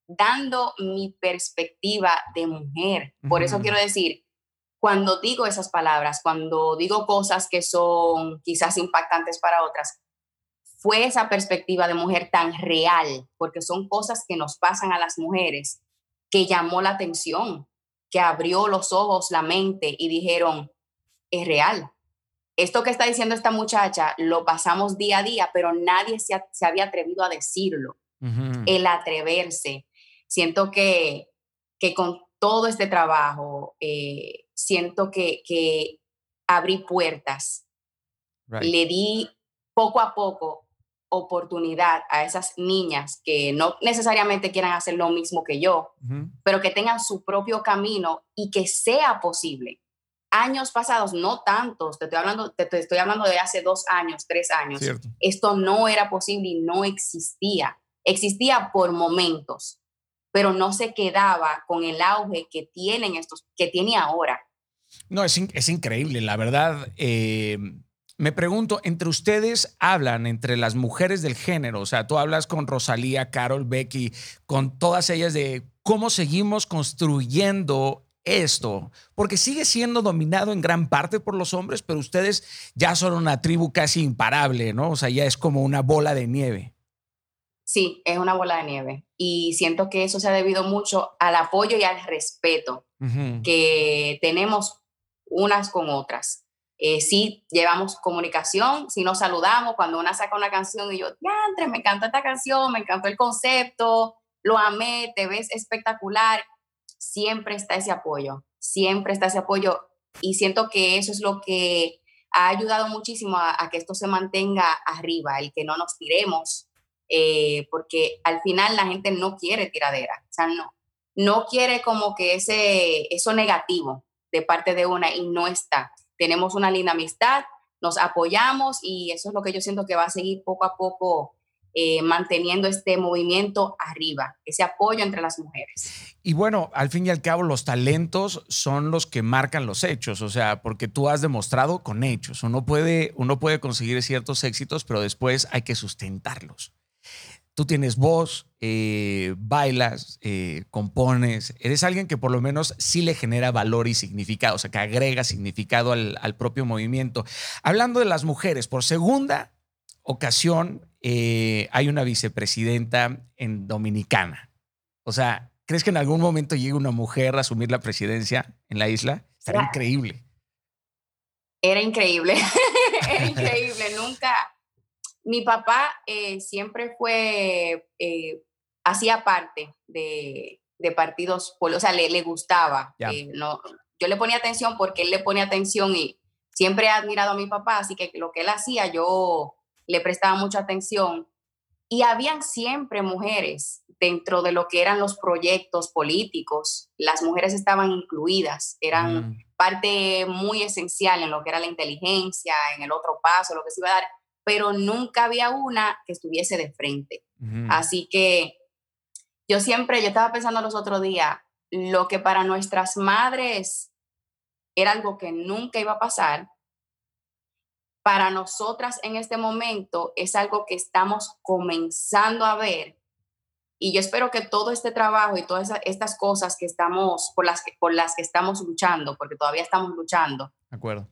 dando mi perspectiva de mujer. Por eso quiero decir, cuando digo esas palabras, cuando digo cosas que son quizás impactantes para otras, fue esa perspectiva de mujer tan real, porque son cosas que nos pasan a las mujeres, que llamó la atención, que abrió los ojos, la mente y dijeron, es real. Esto que está diciendo esta muchacha lo pasamos día a día, pero nadie se, había atrevido a decirlo. El atreverse, Siento que, que con todo este trabajo, eh, siento que, que, abrí puertas, le di poco a poco oportunidad a esas niñas que no necesariamente quieran hacer lo mismo que yo, pero que tengan su propio camino y que sea posible. Años pasados, no tantos, te estoy hablando, te, estoy hablando de hace dos años, tres años, esto no era posible y no existía. Existía por momentos, pero no se quedaba con el auge que tienen estos, que tiene ahora. No, es, es increíble, la verdad. Eh, me pregunto, entre ustedes hablan, entre las mujeres del género, o sea, tú hablas con Rosalía, Carol, Becky, con todas ellas de cómo seguimos construyendo esto, porque sigue siendo dominado en gran parte por los hombres, pero ustedes ya son una tribu casi imparable, ¿no? O sea, ya es como una bola de nieve. Sí, es una bola de nieve. Y siento que eso se ha debido mucho al apoyo y al respeto que tenemos unas con otras. Eh, sí, llevamos comunicación, si nos saludamos, cuando una saca una canción y yo, ya, me encanta esta canción, me encantó el concepto, lo amé, te ves espectacular, siempre está ese apoyo, siempre está ese apoyo y siento que eso es lo que ha ayudado muchísimo a que esto se mantenga arriba, el que no nos tiremos, eh, porque al final la gente no quiere tiradera, o sea, no, no quiere como que ese, eso negativo de parte de una y no está. Tenemos una linda amistad, nos apoyamos y eso es lo que yo siento que va a seguir poco a poco eh, manteniendo este movimiento arriba, ese apoyo entre las mujeres. Y bueno, al fin y al cabo, los talentos son los que marcan los hechos, o sea, porque tú has demostrado con hechos. Uno puede, uno puede conseguir ciertos éxitos, pero después hay que sustentarlos tú tienes voz, eh, bailas, eh, compones, eres alguien que por lo menos sí le genera valor y significado, o sea, que agrega significado al, propio movimiento. Hablando de las mujeres, por segunda ocasión eh, hay una vicepresidenta en Dominicana. O sea, ¿crees que en algún momento llegue una mujer a asumir la presidencia en la isla? Estaría increíble. Era increíble, era increíble, nunca mi papá eh, siempre fue, eh, hacía parte de, partidos, o sea, le, gustaba. Eh, no, yo le ponía atención porque él le ponía atención y siempre he admirado a mi papá, así que lo que él hacía yo le prestaba mucha atención. Y habían siempre mujeres dentro de lo que eran los proyectos políticos. Las mujeres estaban incluidas, eran mm. parte muy esencial en lo que era la inteligencia, en el otro paso, lo que se iba a dar pero nunca había una que estuviese de frente. Así que yo siempre, yo estaba pensando los otros días, lo que para nuestras madres era algo que nunca iba a pasar, para nosotras en este momento es algo que estamos comenzando a ver. Y yo espero que todo este trabajo y todas estas cosas que estamos, por las que, por las que estamos luchando, porque todavía estamos luchando. De acuerdo.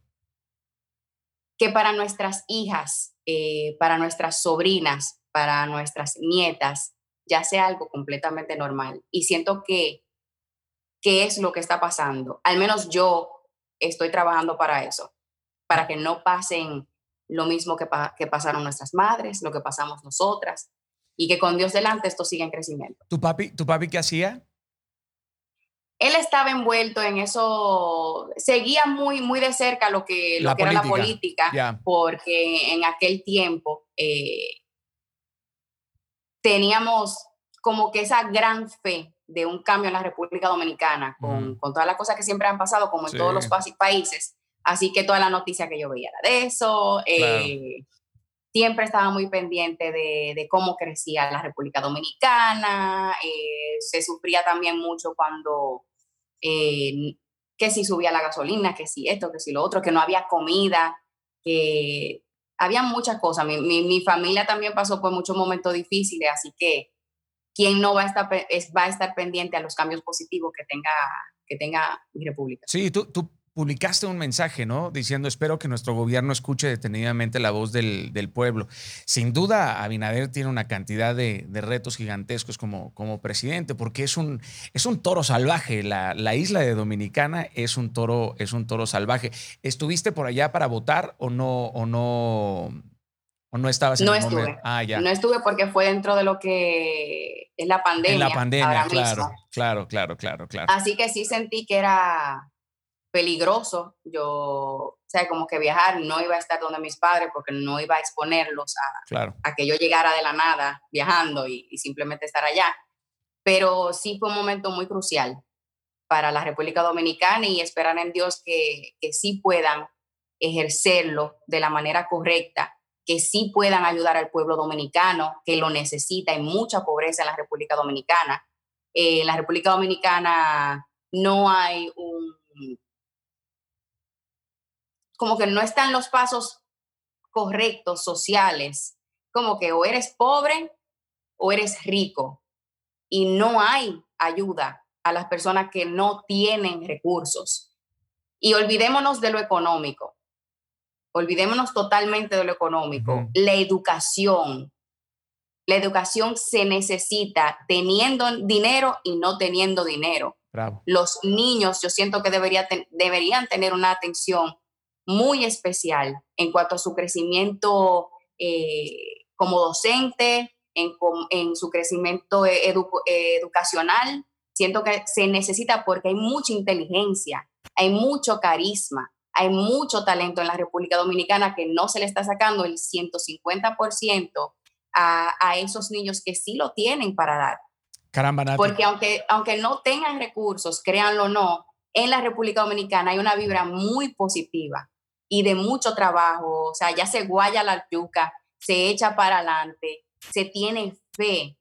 Que para nuestras hijas eh, para nuestras sobrinas, para nuestras nietas, ya sea algo completamente normal. Y siento que, qué es lo que está pasando. Al menos yo estoy trabajando para eso, para que no pasen lo mismo que, que pasaron nuestras madres, lo que pasamos nosotras, y que con Dios delante esto siga en crecimiento. ¿Tu papi, tu papi qué hacía? Él estaba envuelto en eso, seguía muy, muy de cerca lo que, lo que era la política, porque en aquel tiempo eh, teníamos como que esa gran fe de un cambio en la República Dominicana, con, con todas las cosas que siempre han pasado, como en todos los países. Así que toda la noticia que yo veía era de eso. Eh, siempre estaba muy pendiente de, cómo crecía la República Dominicana. Eh, se sufría también mucho cuando, eh, que si subía la gasolina, que si esto, que si lo otro, que no había comida, que había muchas cosas. Mi, mi familia también pasó por muchos momentos difíciles, así que quién no va a estar, va a estar pendiente a los cambios positivos que tenga, que tenga mi república. Sí, tú, tú publicaste un mensaje, ¿no? Diciendo, espero que nuestro gobierno escuche detenidamente la voz del, pueblo. Sin duda, Abinader tiene una cantidad de, retos gigantescos como, como presidente, porque es un, es un toro salvaje. La, la, isla de Dominicana es un toro, es un toro salvaje. ¿Estuviste por allá para votar o no, o no, o no estabas en no estuve. Ah, ya. No estuve porque fue dentro de lo que es la pandemia. En la pandemia, claro, claro, claro, claro, claro. Así que sí sentí que era peligroso. Yo, o sea, como que viajar no iba a estar donde mis padres porque no iba a exponerlos a, a que yo llegara de la nada viajando y, simplemente estar allá. Pero sí fue un momento muy crucial para la República Dominicana y esperar en Dios que, que sí puedan ejercerlo de la manera correcta, que sí puedan ayudar al pueblo dominicano que lo necesita. Hay mucha pobreza en la República Dominicana. Eh, en la República Dominicana no hay un como que no están los pasos correctos sociales, como que o eres pobre o eres rico y no hay ayuda a las personas que no tienen recursos. Y olvidémonos de lo económico, olvidémonos totalmente de lo económico, la educación. La educación se necesita teniendo dinero y no teniendo dinero. Los niños, yo siento que debería deberían tener una atención muy especial en cuanto a su crecimiento eh, como docente, en, su crecimiento educacional. Siento que se necesita porque hay mucha inteligencia, hay mucho carisma, hay mucho talento en la República Dominicana que no se le está sacando el 150% a, a esos niños que sí lo tienen para dar. Caramba, Porque aunque, aunque no tengan recursos, créanlo o no, en la República Dominicana hay una vibra muy positiva y de mucho trabajo, o sea, ya se guaya la yuca, se echa para adelante, se tiene fe.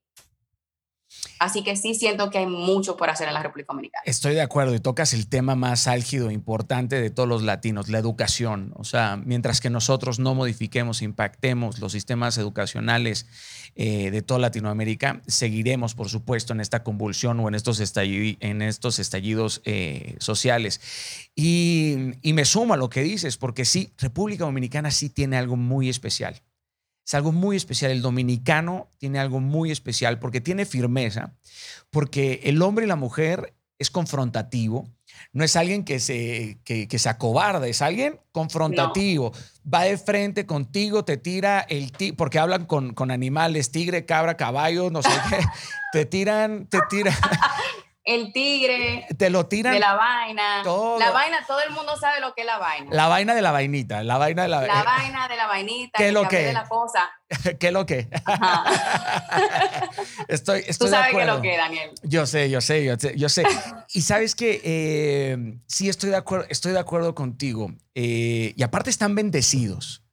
Así que sí siento que hay mucho por hacer en la República Dominicana. Estoy de acuerdo y tocas el tema más álgido e importante de todos los latinos, la educación. O sea, mientras que nosotros no modifiquemos, impactemos los sistemas educacionales eh, de toda Latinoamérica, seguiremos, por supuesto, en esta convulsión o en estos, estallidos eh, sociales. Y, y me sumo a lo que dices, porque sí, República Dominicana sí tiene algo muy especial. Es algo muy especial. El dominicano tiene algo muy especial porque tiene firmeza, porque el hombre y la mujer es confrontativo. No es alguien que se, que, se acobarda, es alguien confrontativo. Va de frente contigo, te tira el tigre, porque hablan con, con animales, tigre, cabra, caballo, no sé qué. te tiran, te tiran. el tigre. Te lo tiran. De la vaina. La vaina, todo el mundo sabe lo que es la vaina. La vaina de la vainita. La vaina de la La vaina de la vainita. ¿Qué es lo que? De la cosa. ¿Qué es lo que? estoy, estoy Tú sabes qué es lo que, Daniel. Yo sé, yo sé, yo sé. Yo sé. y sabes que eh, sí estoy de acuerdo, estoy de acuerdo contigo. Eh, y aparte están bendecidos.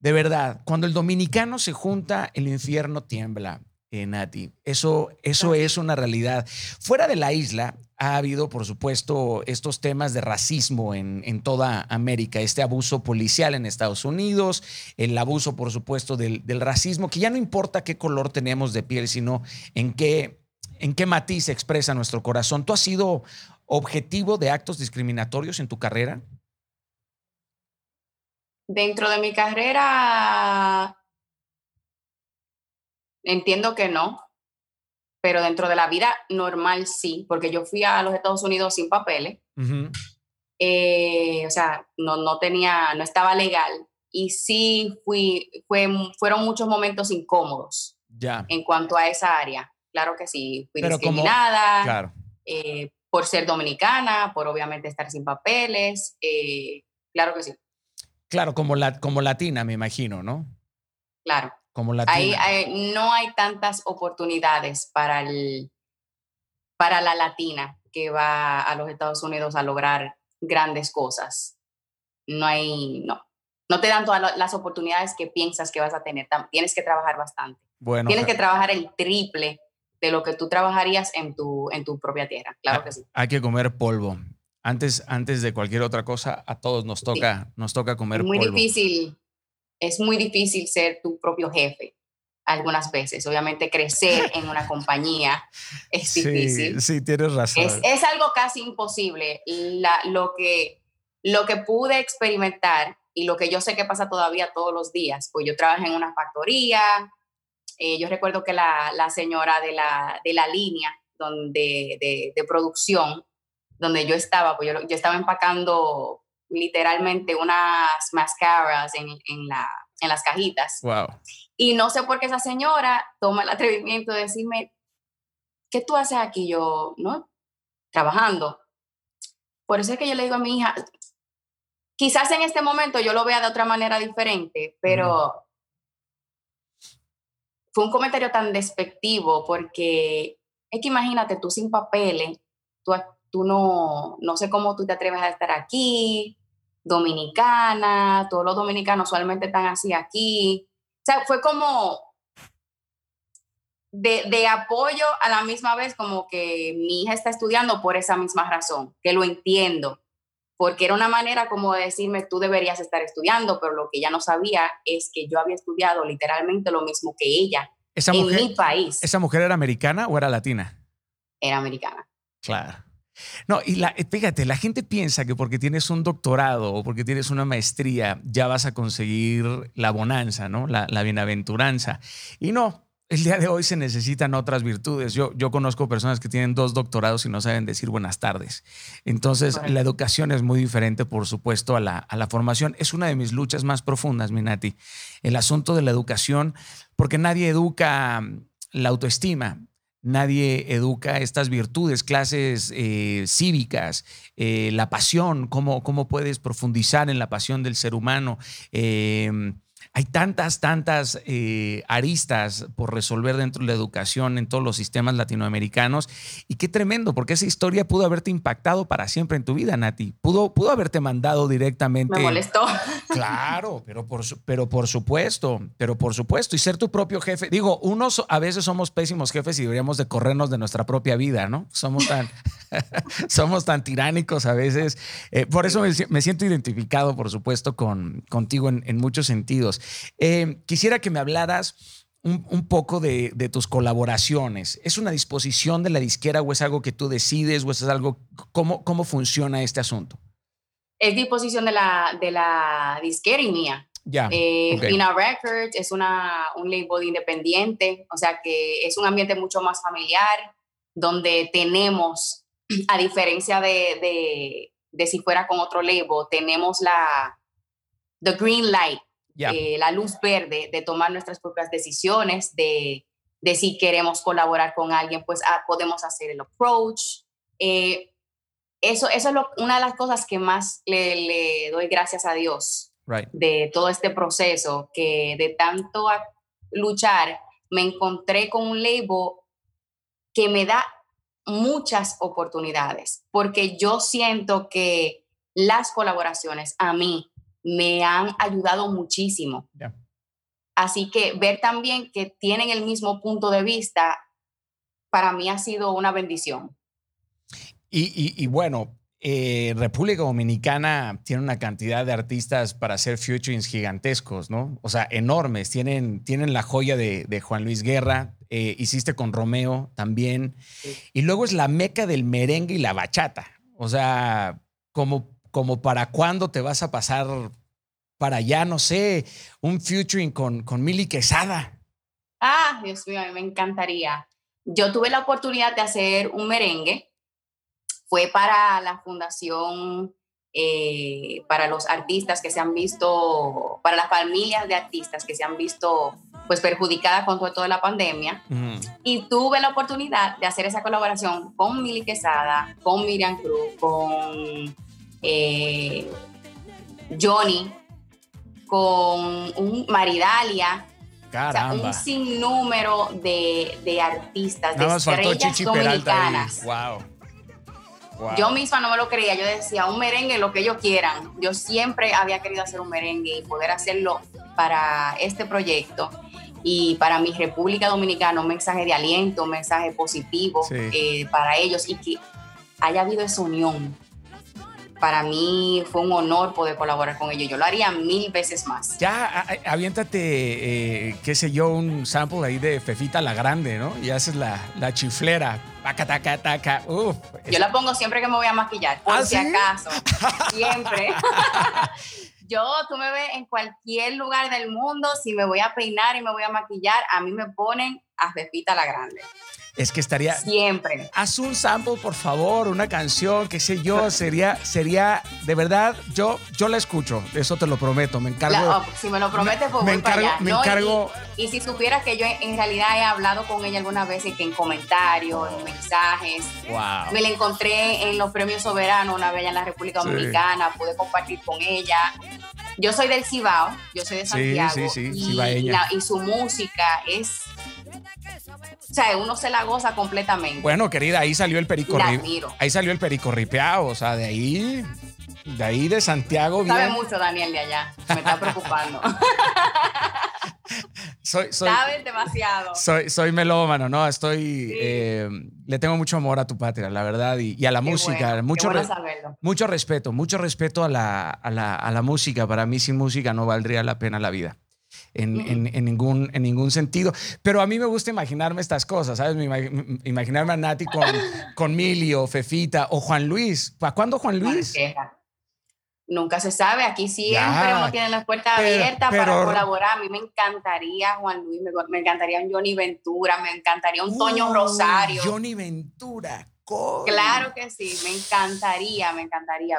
De verdad, cuando el dominicano se junta, el infierno tiembla. Eh, Nati. Eso, eso es una realidad. Fuera de la isla ha habido, por supuesto, estos temas de racismo en, en, toda América, este abuso policial en Estados Unidos, el abuso, por supuesto, del, del, racismo, que ya no importa qué color tenemos de piel, sino en qué, en qué matiz expresa nuestro corazón. ¿Tú has sido objetivo de actos discriminatorios en tu carrera? Dentro de mi carrera Entiendo que no. pero dentro de la vida normal sí, porque yo fui a los Estados Unidos sin papeles, eh, o sea, no, no tenía, no estaba legal, y sí fui, fue, fueron muchos momentos incómodos ya. en cuanto a esa área. Claro que sí, fui discriminada claro. eh, por ser dominicana, por obviamente estar sin papeles, eh, claro que sí. Claro, como, la, como latina, me imagino, ¿no? Claro. Como latina. Ahí, no hay tantas oportunidades para, el, para la latina que va a los Estados Unidos a lograr grandes cosas. No hay, no, no te dan todas las oportunidades que piensas que vas a tener. Tienes que trabajar bastante. Bueno, Tienes que trabajar el triple de lo que tú trabajarías en tu, en tu propia tierra. Claro que sí. Hay que comer polvo. Antes, antes de cualquier otra cosa, a todos nos toca, nos toca comer es muy polvo. difícil, es muy difícil ser tu propio jefe algunas veces. Obviamente crecer en una compañía es difícil. Sí, tienes razón. Es, es algo casi imposible. La, lo, que, lo que pude experimentar y lo que yo sé que pasa todavía todos los días, pues yo trabajo en una factoría, eh, yo recuerdo que la, la señora de la, de la línea donde, de, de, producción, donde yo estaba, pues yo, yo, estaba empacando literalmente unas mascaras en, en, la, en las cajitas. Wow. Y no sé por qué esa señora toma el atrevimiento de decirme, ¿qué tú haces aquí? Yo, ¿no? Trabajando. Por eso es que yo le digo a mi hija, quizás en este momento yo lo vea de otra manera diferente, pero mm. fue un comentario tan despectivo porque es que imagínate tú sin papeles, tú, tú no, no sé cómo tú te atreves a estar aquí, dominicana, todos los dominicanos usualmente están así aquí. O sea, fue como de, de, apoyo a la misma vez como que mi hija está estudiando por esa misma razón, que lo entiendo, porque era una manera como de decirme, tú deberías estar estudiando, pero lo que ella no sabía es que yo había estudiado literalmente lo mismo que ella ¿Esa en mujer, mi país. ¿Esa mujer era americana o era latina? Era americana. Claro. No, y la, fíjate, la gente piensa que porque tienes un doctorado o porque tienes una maestría ya vas a conseguir la bonanza, ¿no? La, la bienaventuranza. Y no, el día de hoy se necesitan otras virtudes. Yo, yo conozco personas que tienen dos doctorados y no saben decir buenas tardes. Entonces, la educación es muy diferente, por supuesto, a la, a la formación. Es una de mis luchas más profundas, Minati. El asunto de la educación, porque nadie educa la autoestima, Nadie educa estas virtudes, clases eh, cívicas, eh, la pasión, cómo, cómo puedes profundizar en la pasión del ser humano. Eh, hay tantas, tantas eh, aristas por resolver dentro de la educación en todos los sistemas latinoamericanos. Y qué tremendo, porque esa historia pudo haberte impactado para siempre en tu vida, Nati. Pudo, pudo haberte mandado directamente. Me molestó. Claro, pero por, pero por supuesto, pero por supuesto. Y ser tu propio jefe. Digo, unos a veces somos pésimos jefes y deberíamos de corrernos de nuestra propia vida, ¿no? Somos tan, somos tan tiránicos a veces. Eh, por eso me, me, siento identificado, por supuesto, con, contigo en, en muchos sentidos. Eh, quisiera que me hablaras un, un poco de, de, tus colaboraciones. ¿Es una disposición de la disquera o es algo que tú decides o es algo, cómo, cómo funciona este asunto? Es disposición de la, de la disquera y mía. Ya. Eh, okay. Pina Records es una, un label independiente, o sea que es un ambiente mucho más familiar, donde tenemos, a diferencia de, de, de si fuera con otro label, tenemos la the green light Yeah. eh, la luz verde de tomar nuestras propias decisiones, de, de si queremos colaborar con alguien, pues ah, podemos hacer el approach. Eh, eso, eso es lo, una de las cosas que más le, le doy gracias a Dios right. de todo este proceso, que de tanto luchar, me encontré con un label que me da muchas oportunidades, porque yo siento que las colaboraciones a mí me han ayudado muchísimo. Yeah. Así que ver también que tienen el mismo punto de vista, para mí ha sido una bendición. Y, y, y bueno, eh, República Dominicana tiene una cantidad de artistas para hacer featurings gigantescos, ¿no? O sea, enormes. Tienen, tienen la joya de, de Juan Luis Guerra, eh, hiciste con Romeo también. Sí. Y luego es la meca del merengue y la bachata. O sea, como como para cuándo te vas a pasar para allá, no sé, un featuring con, con Mili Quesada. Ah, Dios mío, me encantaría. yo tuve la oportunidad de hacer un merengue. Fue para la fundación, eh, para los artistas que se han visto, para las familias de artistas que se han visto pues perjudicadas con toda la pandemia. Y tuve la oportunidad de hacer esa colaboración con Mili Quesada, con Miriam Cruz, con eh, Johnny, con un Maridalia, un sinnúmero de, de artistas, de estrellas dominicanas. Wow. Yo misma no me lo creía, yo decía, un merengue, lo que ellos quieran. Yo siempre había querido hacer un merengue y poder hacerlo para este proyecto. Y para mi República Dominicana un mensaje de aliento, un mensaje positivo eh, para ellos. Y que haya habido esa unión para mí fue un honor poder colaborar con ellos. Yo lo haría mil veces más. Ya, aviéntate, eh, qué sé yo, un sample ahí de Fefita la Grande, ¿no? Y haces la, la chiflera. Taca, taca, taca. Uf, yo la pongo siempre que me voy a maquillar, por ¿Ah, si acaso. siempre. yo, tú me ves en cualquier lugar del mundo, si me voy a peinar y me voy a maquillar, a mí me ponen a Fefita la Grande. Es que estaría. Siempre. Haz un sample, por favor, una canción, qué sé yo. Sería, sería, de verdad, yo, yo la escucho. Eso te lo prometo. Me encargo. Oh, si me lo prometes, pues me encargo, Me encargo. Y, si supieras que yo en realidad he hablado con ella algunas veces, que en comentarios, en mensajes. Wow. Me la encontré en los premios soberanos una vez en la República Dominicana. Pude compartir con ella. Yo soy del Cibao, yo soy de Santiago. Sí, sí, sí, y, y su música es o sea, uno se la goza completamente. Bueno, querida, ahí salió el perico. Ahí salió el perico ripeado, o sea, de ahí, de ahí de Santiago. Sabe mucho Daniel de allá, me está preocupando. soy, soy, Sabes demasiado. Soy, soy melómano, ¿no? Estoy, eh, le tengo mucho amor a tu patria, la verdad, y, a la música. mucho, mucho respeto, mucho respeto a la, a, la, a la música. Para mí sin música no valdría la pena la vida en, en, ningún, en ningún sentido. Pero a mí me gusta imaginarme estas cosas, ¿sabes? Imaginarme a Nati con, con Mili o Fefita o Juan Luis. ¿Para cuándo Juan Luis? Nunca se sabe, aquí siempre uno tiene las puertas abiertas para colaborar. A mí me encantaría Juan Luis, me, encantaría un Johnny Ventura, me encantaría un Toño Rosario. Johnny Ventura, Claro que sí, me encantaría, me encantaría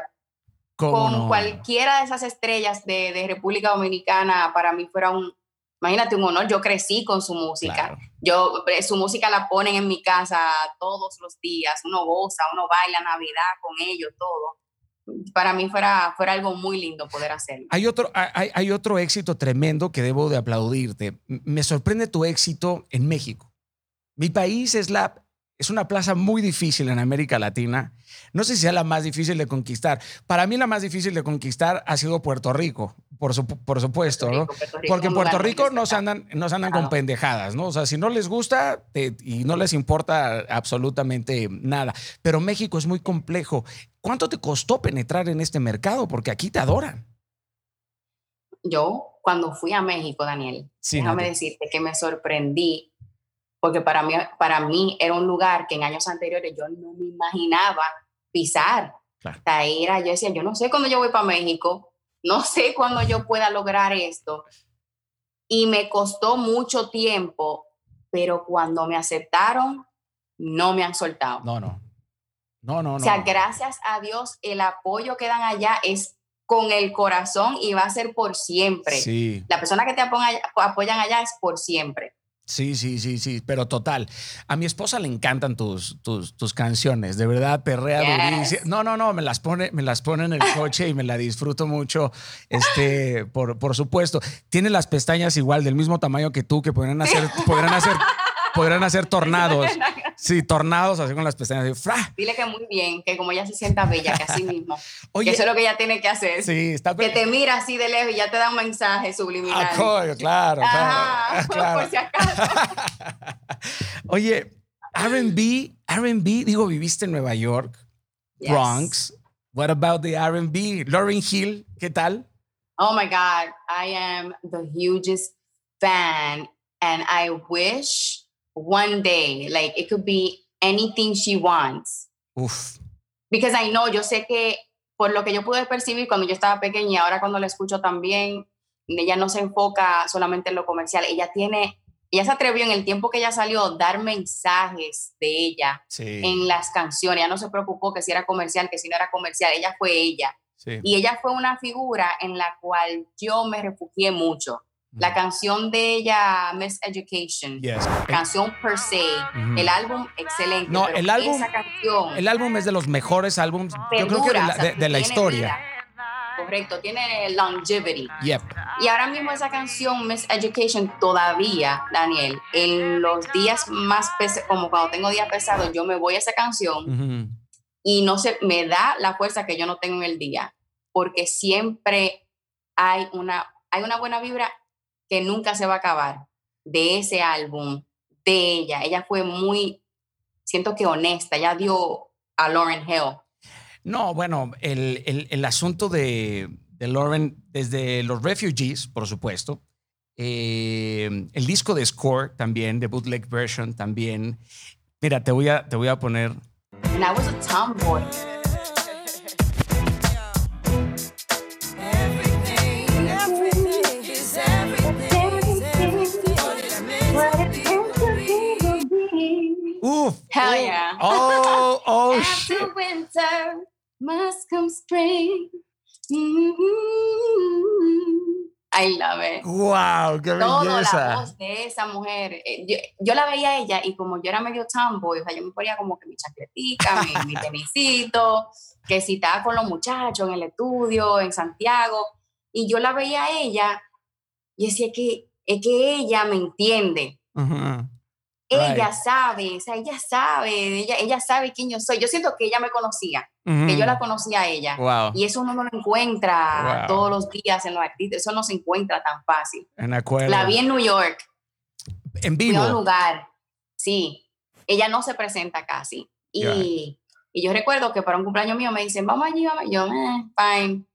con cualquiera de esas estrellas de, República Dominicana, para mí fuera un, imagínate, un honor. Yo crecí con su música. Yo, eh, su música la ponen en mi casa todos los días. Uno goza, uno baila Navidad con ellos, todo. Para mí fuera, fuera algo muy lindo poder hacerlo. Hay otro, hay, hay otro éxito tremendo que debo de aplaudirte. Me sorprende tu éxito en México. Mi país es la es una plaza muy difícil en América Latina. No sé si sea la más difícil de conquistar. Para mí la más difícil de conquistar ha sido Puerto Rico, por, por supuesto, ¿no? Porque en Puerto Rico no se andan, no andan con pendejadas, ¿no? O sea, si no les gusta y no les importa absolutamente nada. Pero México es muy complejo. ¿Cuánto te costó penetrar en este mercado? Porque aquí te adoran. Yo, cuando fui a México, Daniel, déjame decirte que me sorprendí porque para mí, para mí era un lugar que en años anteriores yo no me imaginaba pisar. Claro. era, yo decía, yo no sé cuándo yo voy para México, no sé cuándo yo pueda lograr esto. Y me costó mucho tiempo, pero cuando me aceptaron, no me han soltado. No, no. No, no, no. O sea, gracias a Dios, el apoyo que dan allá es con el corazón y va a ser por siempre. Sí. La persona que te apoyan allá es por siempre. Sí, sí, sí, sí, pero total. A mi esposa le encantan tus, tus, tus canciones, de verdad, perrea No, no, no, me las pone, me las pone en el coche y me la disfruto mucho, este, por, por supuesto. Tiene las pestañas igual, del mismo tamaño que tú, que podrían hacer, podrían hacer podrán hacer tornados. Sí, tornados así con las pestañas. ¡fra! Dile que muy bien, que como ella se sienta bella, que así mismo. Oye, que eso es lo que ella tiene que hacer. Sí, está Que te mira así de lejos y ya te da un mensaje subliminal. Ah, claro, claro. Por si acaso. Oye, RB, RB, digo, viviste en Nueva York, Bronx. What about the RB? Lauren Hill, ¿qué tal? Oh my God, I am the hugest fan, and I wish one day. Like it could be anything she wants. Uf. Because I know, yo sé que por lo que yo pude percibir cuando yo estaba pequeña y ahora cuando la escucho también, ella no se enfoca solamente en lo comercial, ella tiene ella se atrevió en el tiempo que ella salió a dar mensajes de ella Sí. en las canciones. Ella no se preocupó que si era comercial, que si no era comercial. Ella fue ella. sí. Y ella fue una figura en la cual yo me refugié mucho. La canción de ella, Miss Education, Yes. canción per se, Ujú. el álbum excelente. No, pero el álbum- Esa canción, El álbum es de los mejores álbums, yo creo que de la, o sea, de- de la historia. vida. Correcto, tiene longevity. Yep. Y ahora mismo esa canción, Miss Education, todavía, Daniel, en los días más pesados, como cuando tengo días pesados, yo me voy a esa canción Ujú. y no sé, me da la fuerza que yo no tengo en el día, porque siempre hay una, hay una buena vibra que nunca se va a acabar de ese álbum, de ella. Ella fue muy, siento que honesta, ella dio a Lauren Hill. No, bueno, el, el- el asunto de, de Lauren, desde los Refugees, por supuesto, eh, el disco de Score también, de Bootleg Version también. Mira, te voy a, te voy a poner. And I was a tomboy. Uf. Hell yeah. Oh, oh, shit. After winter must come spring. Mm-hmm. I love it. Wow, qué Todo la belleza. voz de esa mujer. Eh, Yo, yo la veía a ella y como yo era medio tomboy, o sea, yo me ponía como que mi chaquetica, mi, mi tenisito, que si estaba con los muchachos en el estudio, en Santiago, y yo la veía a ella y decía que es que ella me entiende. Ujú. Ella Right. sabe, o sea, ella sabe, ella, ella sabe quién yo soy. Yo siento que ella me conocía, que yo la conocía a ella. Wow. Y eso uno no lo encuentra Wow. todos los días en los artistas, eso no se encuentra tan fácil. En acuerdo. La vi en New York, en fui a un vivo. lugar, sí, ella no se presenta casi. Y, y yo recuerdo que para un cumpleaños mío me dicen, vamos allí, vamos. Yo, eh, fine.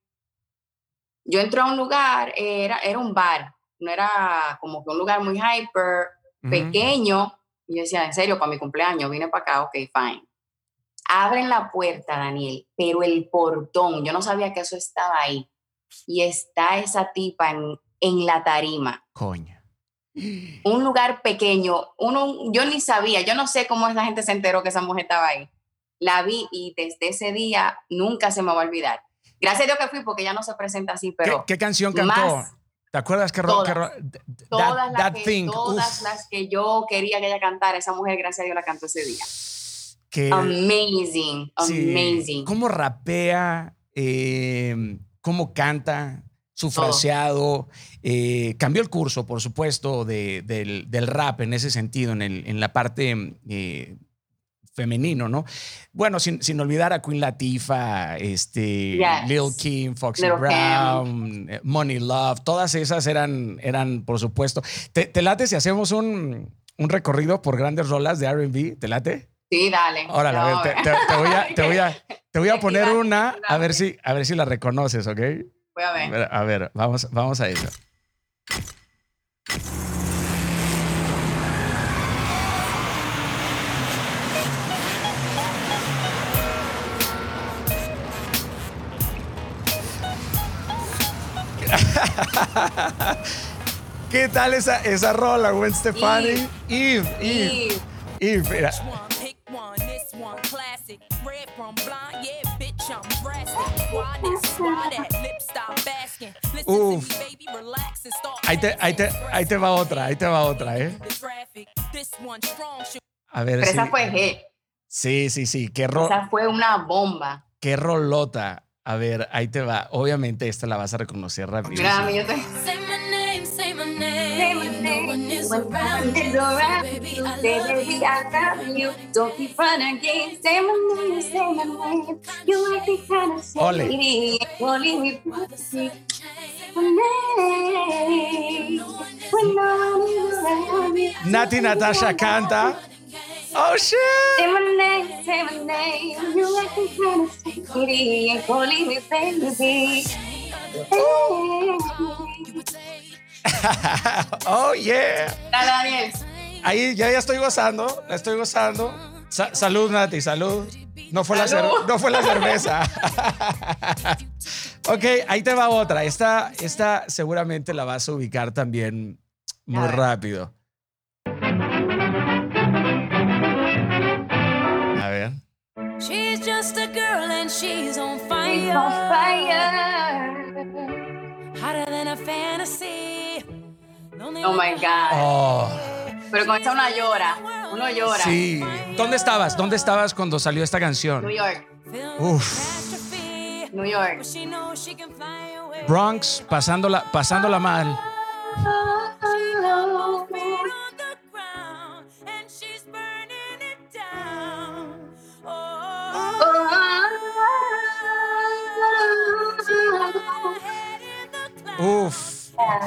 Yo entro a un lugar, era, era un bar, no era como que un lugar muy hyper, pequeño. Y yo decía, en serio, para mi cumpleaños, vine para acá, ok, fine. Abren la puerta, Daniel, pero el portón, yo no sabía que eso estaba ahí. Y está esa tipa en, en la tarima. Coño. Un lugar pequeño, uno, yo ni sabía, yo no sé cómo esa gente se enteró que esa mujer estaba ahí. La vi y desde ese día nunca se me va a olvidar. Gracias a Dios que fui porque ya no se presenta así, ¿Qué, pero qué canción cantó? más ¿Te acuerdas que, todas, that, las, that que, thing? todas las que yo quería que ella cantara, esa mujer, gracias a Dios, la cantó ese día. que- Amazing, sí, amazing. cómo rapea, eh, cómo canta, su fraseado. eh, cambió el curso, por supuesto, de- del, del rap en ese sentido, en, el- en la parte eh, femenino, ¿no? Bueno, sin, sin olvidar a Queen Latifah, este, Yes. Lil Kim, Foxy. Brown, eh, Money Love, todas esas eran, eran por supuesto. ¿Te, te late si hacemos un, un recorrido por grandes rolas de RB? ¿Te late? Sí, dale. Órale, a ver, No, te, te- te voy a, te voy a, te voy a poner una, a ver si, a ver si la reconoces, ¿ok? Voy a A ver. ver, a ver, vamos, vamos a eso. ¿Qué tal esa, esa rola, Gwen Stefani? Eve, Eve, Y Eve, basking. Listen Uf. Ahí te, ahí, te, ahí te va otra, ahí te va otra, ¿eh? A ver pero si. esa fue hit. Sí, sí, sí. Qué, ro- Esa fue una bomba. qué rolota. A ver, ahí te va. Obviamente esta la vas a reconocer rápido. Yo te... Ole. Nati Natasha canta. Oh, shit. Say my name, say my name. You acting kind of shady. And calling me baby. Oh, yeah. Dale, Daniel. Ahí ya, ya estoy gozando. La estoy gozando. Sa- salud, Nati, salud. No fue, la no fue la cerveza. ok, ahí te va otra. Esta, esta seguramente la vas a ubicar también muy rápido. She's on She's fire. on fire. Hotter than a fantasy. Lonely Oh my God. Oh, Pero con esa una llora. Uno llora. sí. ¿Dónde estabas? ¿Dónde estabas cuando salió esta canción? New York. Uf. New York. Bronx, pasándola, pasándola mal.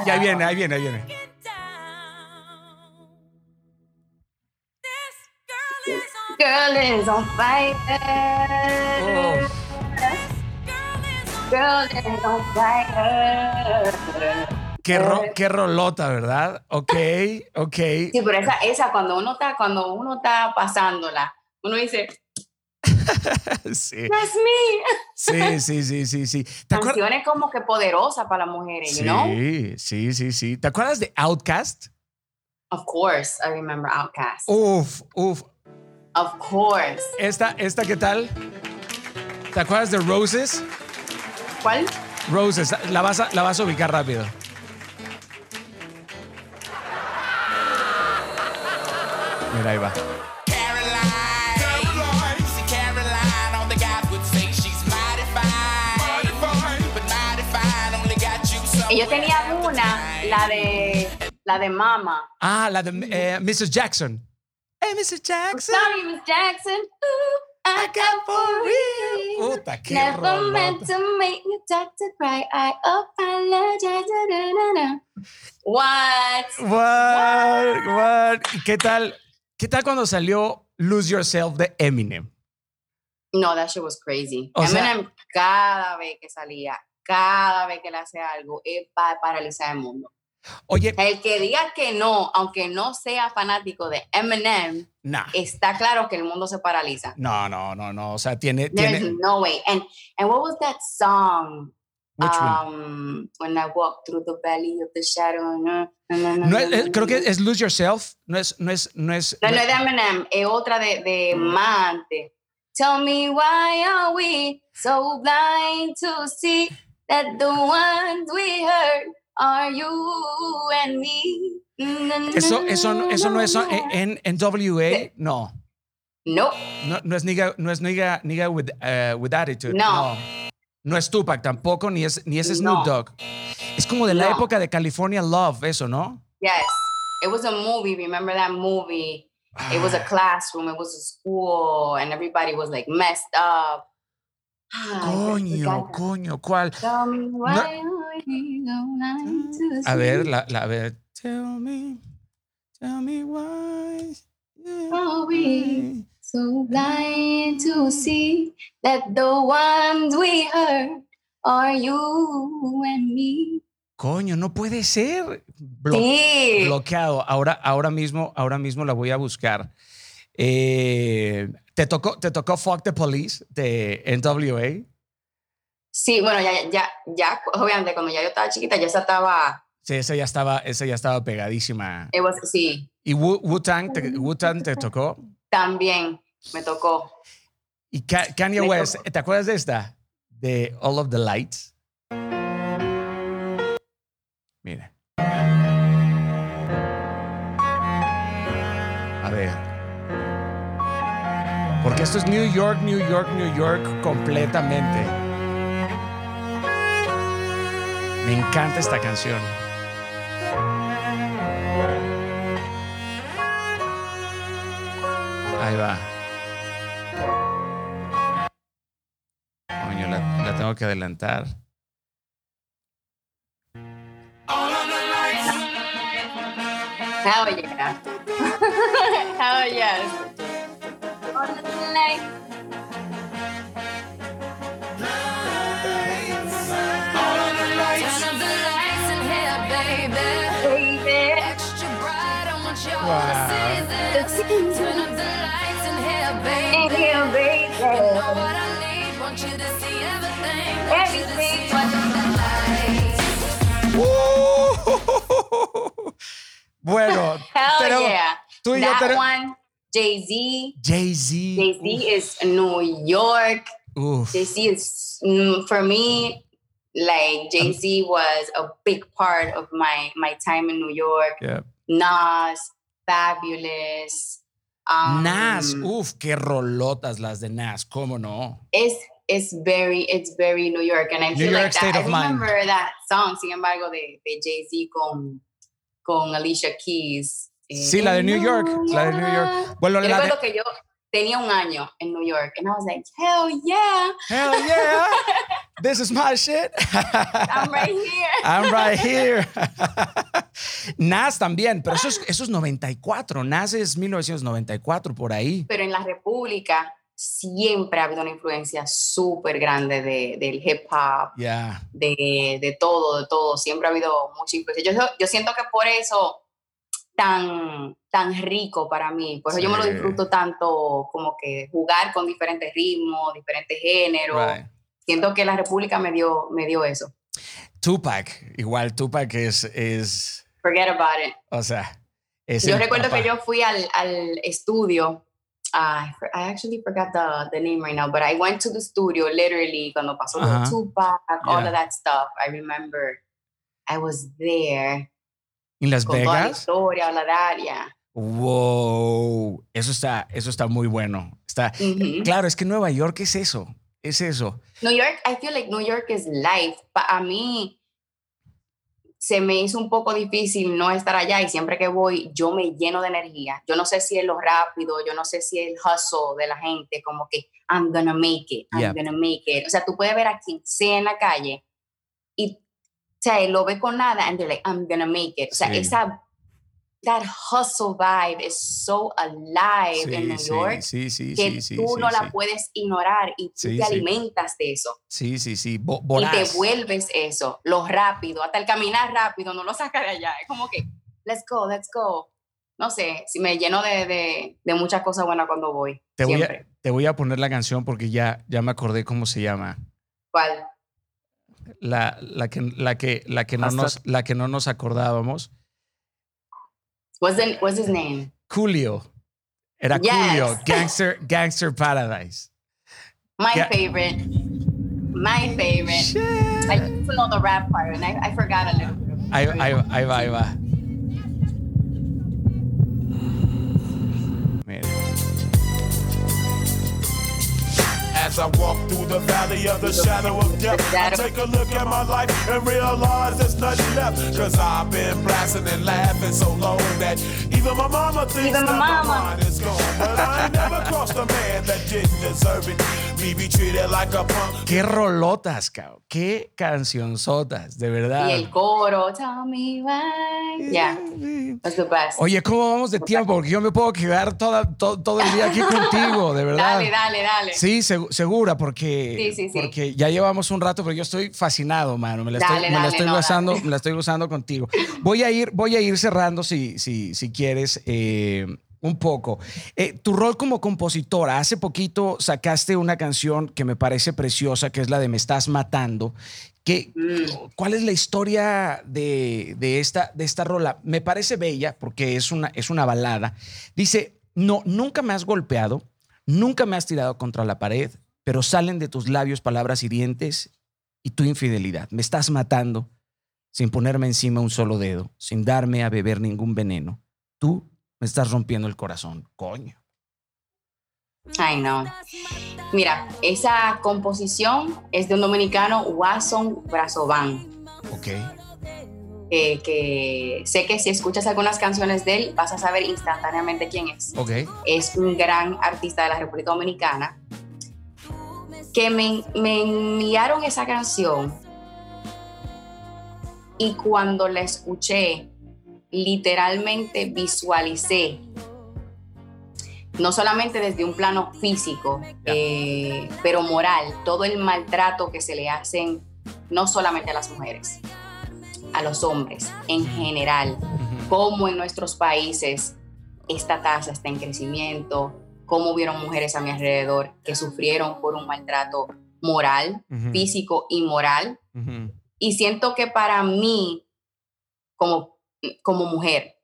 Uf. Ya viene, ahí viene, ahí viene. Girl is on fire. On Girl is on fire. Qué, ro- qué rolota, ¿verdad? Ok, ok. Sí, pero esa, esa cuando uno está, cuando uno está pasándola, uno dice, Sí, that's me. sí, sí, sí, sí. sí. Canciones como que poderosas para las mujeres, you know? Sí, sí, sí, sí. ¿Te acuerdas de Outcast? Of course, I remember Outkast. Uf, uf. Of course. Esta, esta, ¿qué tal? ¿Te acuerdas de Roses? ¿Cuál? Roses, la vas a, la vas a ubicar rápido. Mira, ahí va. La de, la de Mama. Ah, la de eh, Mrs. Jackson. Hey, Mrs. Jackson. Sorry, Miss Jackson. Ooh, I got for real. Puta, qué Never meant rolota. to make you talk to cry. I apologize. Da, da, da, da. What? What? What? ¿Y ¿Qué tal? ¿Qué tal cuando salió Lose Yourself de Eminem? No, that shit was crazy. O sea- Eminem, cada vez que salía, cada vez que le hace algo, es para paralizar el mundo. Oye, El que diga que no, aunque no sea fanático de Eminem, nah. está claro que el mundo se paraliza. No, no, no, no. O sea, tiene. There's tiene no way. And and what was that song? which one? Um, when I walk through the valley of the shadow. No, no, no, no, creo que es Lose Yourself. No es. No es. No es. No, no es de Eminem, es otra de, de Mante. Tell me why are we so blind to see that the ones we hurt are you and me. Eso, eso, no- eso no es en, en NWA. No. No, No, no es Nigga, no es Nigga, nigga with, eh, with Attitude. No. no. No es Tupac tampoco, ni es, ni es Snoop No. Dogg. Es como de la época de California Love, eso, ¿no? yes. It was a movie. Remember that movie? It was a classroom, it was a school, and everybody was like messed up. Coño, coño, ¿cuál? A ver, la, la, a ver. Tell me, tell me why. are we so blind to see that the ones we hurt are you and me. Coño, no puede ser. Blo- Sí. Bloqueado. Ahora, ahora mismo, ahora mismo la voy a buscar. Eh, ¿te, tocó, ¿Te tocó Fuck the Police de NWA? Sí, bueno, ya, ya, ya, obviamente cuando ya yo estaba chiquita, ya esa estaba, Sí, esa ya estaba, esa ya estaba pegadísima. it was, sí, ¿Y Wu- Wu-Tang te, Wu-Tang te tocó? también me tocó. ¿Y Ka- Kanye Me West? tocó. ¿Te acuerdas de esta? De All of the Lights. Mira. Porque esto es New York, New York, New York completamente. Me encanta esta canción. Ahí va. Coño, la, tengo que adelantar. Hell yeah. Yes. Bueno, Hell pero yeah. tú y yo That tenemos- one, Jay-Z. Jay-Z. Jay-Z is New York. Jay Z is mm, for me like Jay Z was a big part of my my time in New York. Yeah. Nas, Fabulous. Um, Nas, uf, qué rolotas las de Nas, ¿cómo no? It's it's very it's very New York, and I New feel York like state that. of I mind. remember that song, sin embargo, de, de Jay Z con con Alicia Keys. Eh, Sí, la de New York, la de New York. Bueno, Yo la de, que yo tenía un año en New York, and I was like, hell yeah, hell yeah, this is my shit. I'm right here. I'm right here. Nas también, pero eso es, eso es 94. Nas es 1994 por ahí. pero en la República siempre ha habido una influencia súper grande de, del hip hop, Ya. de, de todo, de todo. Siempre ha habido mucha influencia. Yo, yo siento que por eso tan, tan rico para mí, por eso yo me lo Sí. disfruto tanto como que jugar con diferentes ritmos, diferentes géneros. Right. Siento que la República me dio, me dio eso. Tupac, igual Tupac es, es Forget about it. o sea, es Yo recuerdo papá. que yo fui al, al estudio. ah, I actually forgot the, the name right now, but I went to the studio literally cuando pasó de Ajá. Tupac, all Yeah. of that stuff. I remember I was there en Las con toda la Vegas. historia, yeah. Wow, eso está, eso está muy bueno. Está, claro, es que Nueva York es eso, es eso. New York, I feel like New York is life. Para mí se me hizo un poco difícil no estar allá y siempre que voy yo me lleno de energía. Yo no sé si es lo rápido, yo no sé si es el hustle de la gente, como que I'm gonna make it, I'm Yeah. gonna make it. O sea, tú puedes ver a quien sea en la calle y sea, lo ve con nada and they're like, I'm gonna make it. O sea, Sí. esa that hustle vibe is so alive en New sí, York sí, sí, que sí, sí, tú sí, no sí. la puedes ignorar y tú Sí, te sí. alimentas de eso Sí, sí, sí, bo- y te vuelves eso, lo rápido, hasta el caminar rápido, no lo saca de allá. Es como que, let's go, let's go. No sé, si me lleno de, de, de muchas cosas buenas cuando voy. Te voy, a, te voy a poner la canción porque ya, ya me acordé cómo se llama. ¿Cuál? La, la, que, la, que, la, que no nos, la que no nos acordábamos. What's, the, what's his name? Coolio. Era Yes. Coolio. Gangster, Gangster Paradise. My Yeah. favorite. My favorite. I used to know the rap part and I, I forgot a little bit. Ahí, ahí, ahí va, ahí va. As I walk through the valley of the shadow of death, I take a look at my life and realize there's nothing left. Cause I've been blasting and laughing so long that even my mama thinks Even my that my mama. mind is gone. But I never crossed a man that didn't deserve it. Me be treated like a punk. Qué rolotas, cabrón. Qué cancionzotas, de verdad. Y el coro, tell me why. Yeah, that's the best. Oye, ¿cómo vamos de tiempo? Porque yo me puedo quedar toda, to- todo el día aquí contigo, de verdad. Dale, dale, dale. Sí, segu- segura, porque, Sí, sí, sí. porque ya llevamos un rato, pero yo estoy fascinado, mano. Me la Dale, estoy, me la dale, estoy no, gozando, dale. me la estoy gozando contigo. Voy a ir, voy a ir cerrando si, si, si quieres. eh, un poco. Eh, tu rol como compositora, hace poquito sacaste una canción que me parece preciosa, que es la de Me estás matando. ¿Qué, Mm. ¿Cuál es la historia de, de esta, de esta rola? Me parece bella porque es una, es una balada. Dice, no, nunca me has golpeado, nunca me has tirado contra la pared, pero salen de tus labios palabras hirientes y tu infidelidad. Me estás matando sin ponerme encima un solo dedo, sin darme a beber ningún veneno. Tú me estás rompiendo el corazón, coño. Ay, no. Mira, esa composición es de un dominicano, Watson Brazovan, Ok. eh, que sé que si escuchas algunas canciones de él vas a saber instantáneamente quién es. Ok. Es un gran artista de la República Dominicana que me, me enviaron esa canción y cuando la escuché, literalmente visualicé no solamente desde un plano físico, eh, pero moral, todo el maltrato que se le hacen no solamente a las mujeres, a los hombres en general, cómo en nuestros países esta tasa está en crecimiento, cómo vieron mujeres a mi alrededor que sufrieron por un maltrato moral, físico y moral. Y siento que para mí, como, como mujer,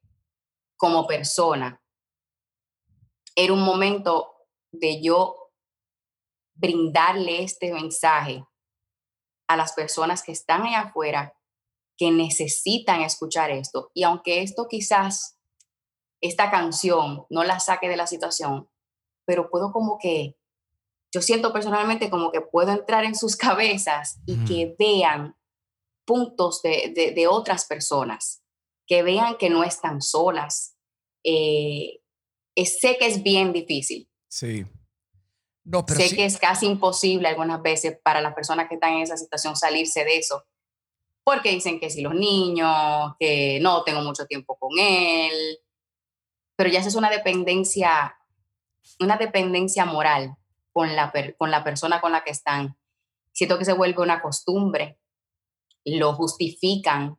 como persona, era un momento de yo brindarle este mensaje a las personas que están allá afuera que necesitan escuchar esto. Y aunque esto quizás, esta canción no la saque de la situación, pero puedo como que, yo siento personalmente como que puedo entrar en sus cabezas y Ujú. que vean puntos de, de- de otras personas, que vean que no están solas. Eh, es- sé que es bien difícil, Sí. No, pero sé sí. que es casi imposible algunas veces para las personas que están en esa situación salirse de eso, porque dicen que si los niños, que no tengo mucho tiempo con él, pero ya esa es una dependencia, una dependencia moral con la, con la persona con la que están. Siento que se vuelve una costumbre, lo justifican,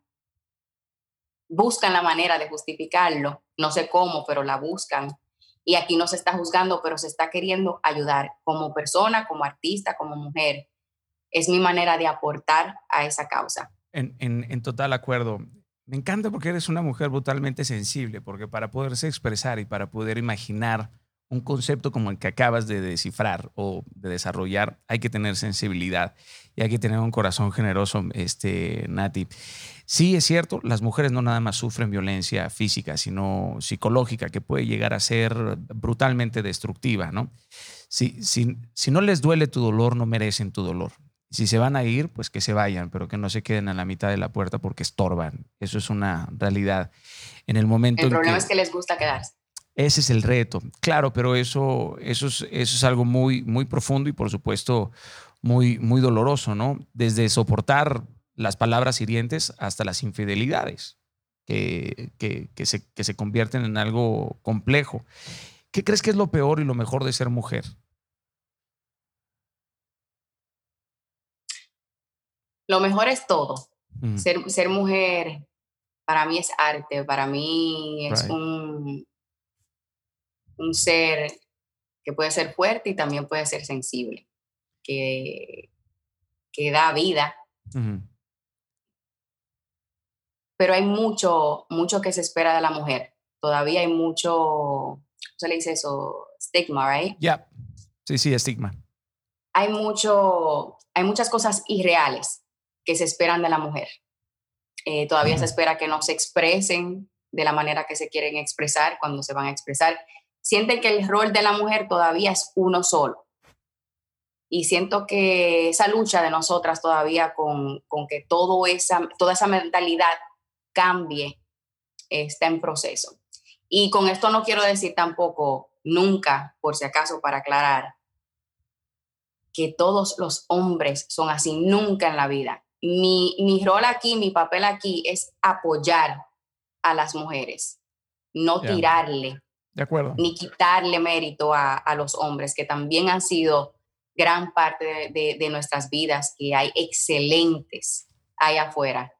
buscan la manera de justificarlo, no sé cómo, pero la buscan. Y aquí no se está juzgando, pero se está queriendo ayudar como persona, como artista, como mujer. Es mi manera de aportar a esa causa. En- en total acuerdo. Me encanta porque eres una mujer brutalmente sensible, porque para poderse expresar y para poder imaginar un concepto como el que acabas de descifrar o de desarrollar, hay que tener sensibilidad y hay que tener un corazón generoso, este, Nati. Sí, es cierto, las mujeres no nada más sufren violencia física, sino psicológica, que puede llegar a ser brutalmente destructiva, ¿no? Si, si, si no les duele tu dolor, no merecen tu dolor. Si se van a ir, pues que se vayan, pero que no se queden a la mitad de la puerta porque estorban. Eso es una realidad. En el momento El en problema que- es que les gusta quedarse. Ese es el reto. Claro, pero eso, eso, es, eso es algo muy, muy profundo y por supuesto muy, muy doloroso, ¿no? Desde soportar las palabras hirientes hasta las infidelidades, que, que, que se, que se convierten en algo complejo. ¿Qué crees que es lo peor y lo mejor de ser mujer? Lo mejor es todo. Mm, Ser, ser mujer para mí es arte, para mí es Right. un, un ser que puede ser fuerte y también puede ser sensible, que, que da vida, pero hay mucho, mucho que se espera de la mujer. Todavía hay mucho, ¿cómo se le dice eso? Stigma, right? Ya, sí, sí, estigma. Hay mucho, hay muchas cosas irreales que se esperan de la mujer. Eh, todavía se espera que no se expresen de la manera que se quieren expresar cuando se van a expresar. Sienten que el rol de la mujer todavía es uno solo. Y siento que esa lucha de nosotras todavía con, con que todo esa, toda esa mentalidad cambie está en proceso. Y con esto no quiero decir tampoco, nunca, por si acaso, para aclarar, que todos los hombres son así, nunca en la vida. Mi, mi rol aquí, mi papel aquí es apoyar a las mujeres, no tirarle De acuerdo. ni quitarle mérito a, a los hombres, que también han sido gran parte de, de- de nuestras vidas, que hay excelentes allá afuera,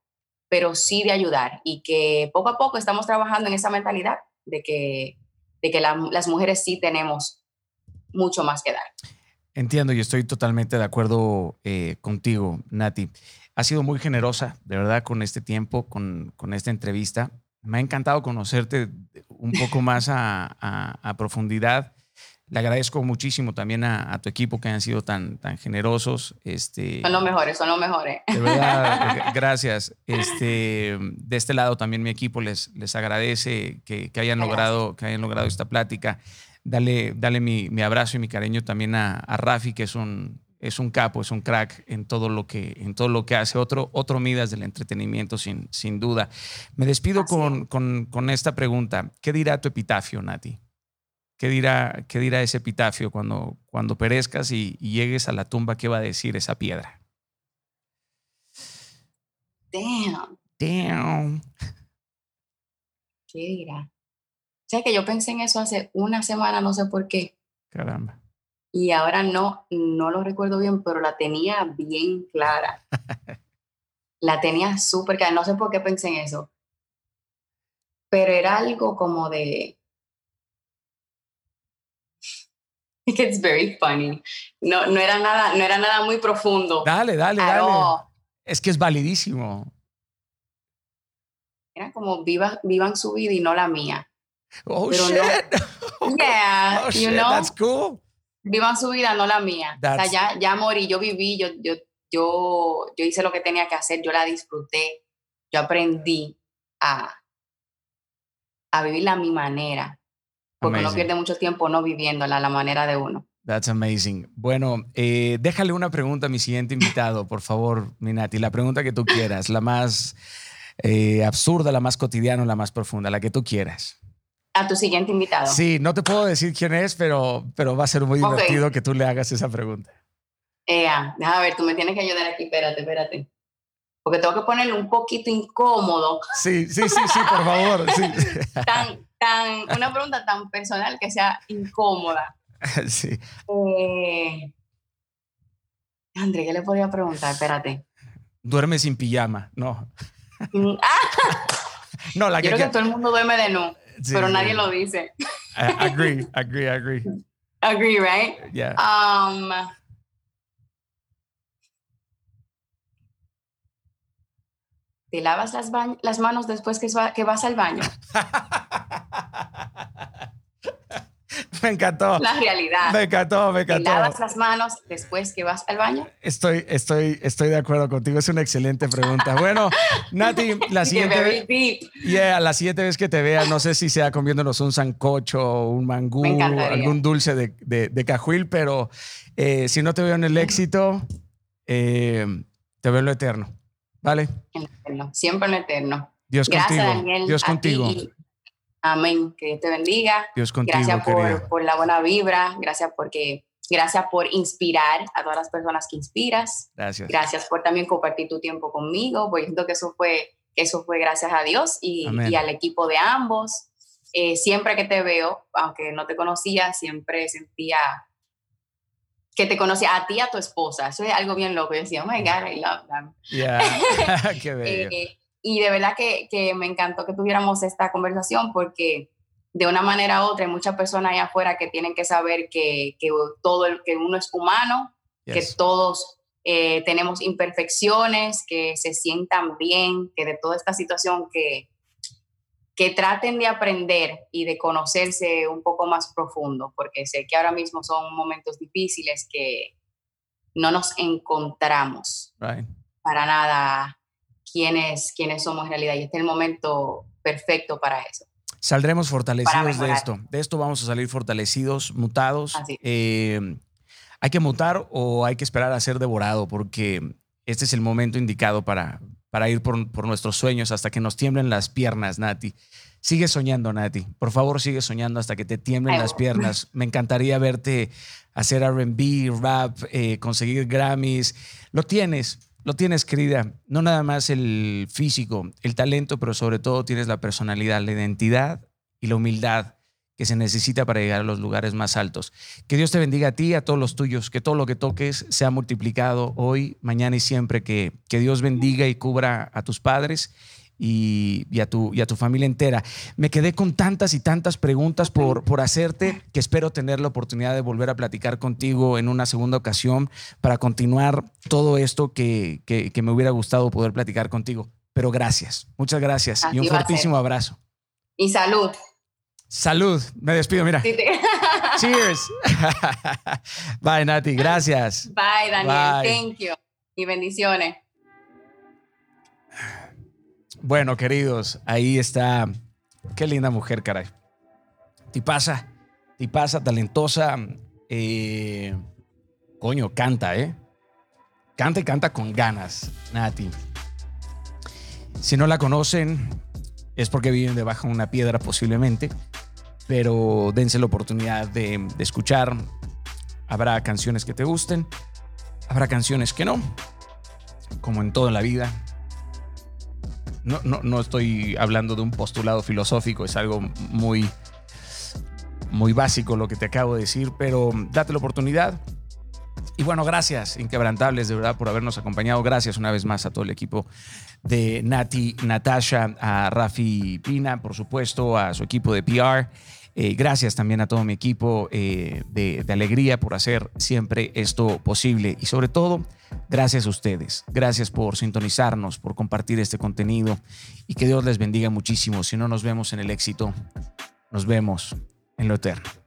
pero sí de ayudar y que poco a poco estamos trabajando en esa mentalidad de que, de que la- las mujeres sí tenemos mucho más que dar. Entiendo y estoy totalmente de acuerdo eh, contigo, Nati. Ha sido muy generosa, de verdad, con este tiempo, con, con esta entrevista. Me ha encantado conocerte un poco más a, a- a profundidad. Le agradezco muchísimo también a, a tu equipo que han sido tan, tan generosos. Este, Son los mejores, son los mejores. de verdad, gracias. Este, de este lado también mi equipo les, les agradece que, que hayan Gracias. logrado, que hayan logrado esta plática. Dale, dale mi, mi abrazo y mi cariño también a, a Rafi, que es un, es un capo, es un crack en todo lo que, en todo lo que hace. Otro, otro Midas del entretenimiento, sin, sin duda. Me despido con, con esta pregunta. ¿Qué dirá tu epitafio, Nati? ¿Qué dirá, qué dirá ese epitafio cuando, cuando perezcas y, y llegues a la tumba? ¿Qué va a decir esa piedra? Damn, Damn. ¿qué dirá? O sea que yo pensé en eso hace una semana, no sé por qué. Caramba. Y ahora no, no lo recuerdo bien, pero la tenía bien clara. la tenía súper clara, no sé por qué pensé en eso, pero era algo como de... It's very funny. No, no, era nada, no era nada muy profundo. Dale, dale, dale. all. Es que es validísimo. Era como viva, vivan su vida y no la mía. Oh, Pero shit. no- Yeah, oh, you shit. know? That's cool. Vivan su vida, no la mía. O sea, That's- ya, ya morí, yo viví, yo, yo, yo, yo hice lo que tenía que hacer, yo la disfruté, yo aprendí a, a vivirla a mi manera, porque uno Amazing. pierde mucho tiempo no viviéndola a la manera de uno. That's amazing. Bueno, eh, déjale una pregunta a mi siguiente invitado, por favor, Minati. La pregunta que tú quieras, la más eh, absurda, la más cotidiana, la más profunda, la que tú quieras. A tu siguiente invitado. Sí, no te puedo decir quién es, pero, pero va a ser muy divertido que tú le hagas esa pregunta. Ea, déjame ver, tú me tienes que ayudar aquí, espérate, espérate. Porque tengo que ponerlo un poquito incómodo, Sí, sí, sí, sí, por favor. Sí. tan, tan, una pregunta tan personal que sea incómoda. Sí. Eh, André, ¿qué le podría preguntar? Espérate. Duerme sin pijama. No. Mm, Ah, No, la yo que. creo que todo el mundo duerme de nu, sí, pero nadie lo dice. I- Agree, agree, agree. Agree, right? Yeah. Um, ¿Te lavas las, las manos después que, que vas al baño? Me encantó. La realidad. Me encantó, me ¿Te encantó. lavas las manos después que vas al baño? Estoy, estoy, estoy de acuerdo contigo. Es una excelente pregunta. Bueno, Nati, la siguiente, deep. yeah, la siguiente vez que te vea, no sé si sea comiéndonos un sancocho, un mangú, algún dulce de, de, de cajuil, pero eh, si no te veo en el éxito, eh, te veo en lo eterno. ¿Vale? En lo eterno, siempre en lo eterno. Dios Gracias, contigo. Daniel. Dios contigo. ti. Amén. Que Dios te bendiga. Dios contigo, Gracias por, por la buena vibra. Gracias porque gracias por inspirar a todas las personas que inspiras. Gracias. Gracias por también compartir tu tiempo conmigo. Pues siento que eso fue, eso fue gracias a Dios y, y al equipo de ambos. Eh, siempre que te veo, aunque no te conocía, siempre sentía que te conocía a ti y a tu esposa. Eso es algo bien loco. Yo decía, oh my God, I love them. Yeah. Qué bello. Eh, y de verdad que, que me encantó que tuviéramos esta conversación porque de una manera u otra hay muchas personas allá afuera que tienen que saber que, que todo el, que uno es humano, que todos eh, tenemos imperfecciones, que se sientan bien, que de toda esta situación que, que traten de aprender y de conocerse un poco más profundo, porque sé que ahora mismo son momentos difíciles que no nos encontramos Right. para nada quiénes, quiénes somos en realidad y este es el momento perfecto para eso. Saldremos fortalecidos de esto. De esto vamos a salir fortalecidos, mutados. Eh, hay que mutar o hay que esperar a ser devorado porque este es el momento indicado para, para ir por, por nuestros sueños hasta que nos tiemblen las piernas, Nati. Sigue soñando, Nati. Por favor, sigue soñando hasta que te tiemblen Ay, las piernas. Me encantaría verte hacer RB, rap, eh, conseguir Grammys. Lo tienes, lo tienes, querida. No nada más el físico, el talento, pero sobre todo tienes la personalidad, la identidad y la humildad que se necesita para llegar a los lugares más altos. Que Dios te bendiga a ti, a todos los tuyos, que todo lo que toques sea multiplicado hoy, mañana y siempre. Que, que Dios bendiga y cubra a tus padres y, y a tu, y a tu familia entera. Me quedé con tantas y tantas preguntas por, por hacerte que espero tener la oportunidad de volver a platicar contigo en una segunda ocasión para continuar todo esto que, que, que me hubiera gustado poder platicar contigo. Pero gracias, muchas gracias y un Así a ser. fuertísimo abrazo. Y salud. Salud, me despido, mira. Sí, te- Cheers. Bye, Nati, gracias. Bye, Daniel. Bye. Thank you. Y bendiciones. Bueno, queridos, ahí está. Qué linda mujer, caray. Tipaza, tipaza, talentosa. eh, coño, canta, ¿eh? Canta y canta con ganas, Nati. Si no la conocen, es porque viven debajo de una piedra posiblemente, pero dense la oportunidad de, de escuchar. Habrá canciones que te gusten, habrá canciones que no, como en toda la vida. No, no, estoy hablando de un postulado filosófico, es algo muy, muy básico lo que te acabo de decir, pero date la oportunidad. Y bueno, gracias, inquebrantables, de verdad, por habernos acompañado. Gracias una vez más a todo el equipo de Nati, Natasha, a Rafi Pina, por supuesto, a su equipo de PR. Eh, gracias también a todo mi equipo eh, de, de Alegría por hacer siempre esto posible. Y sobre todo, gracias a ustedes. Gracias por sintonizarnos, por compartir este contenido. Y que Dios les bendiga muchísimo. Si no nos vemos en el éxito, nos vemos en lo eterno.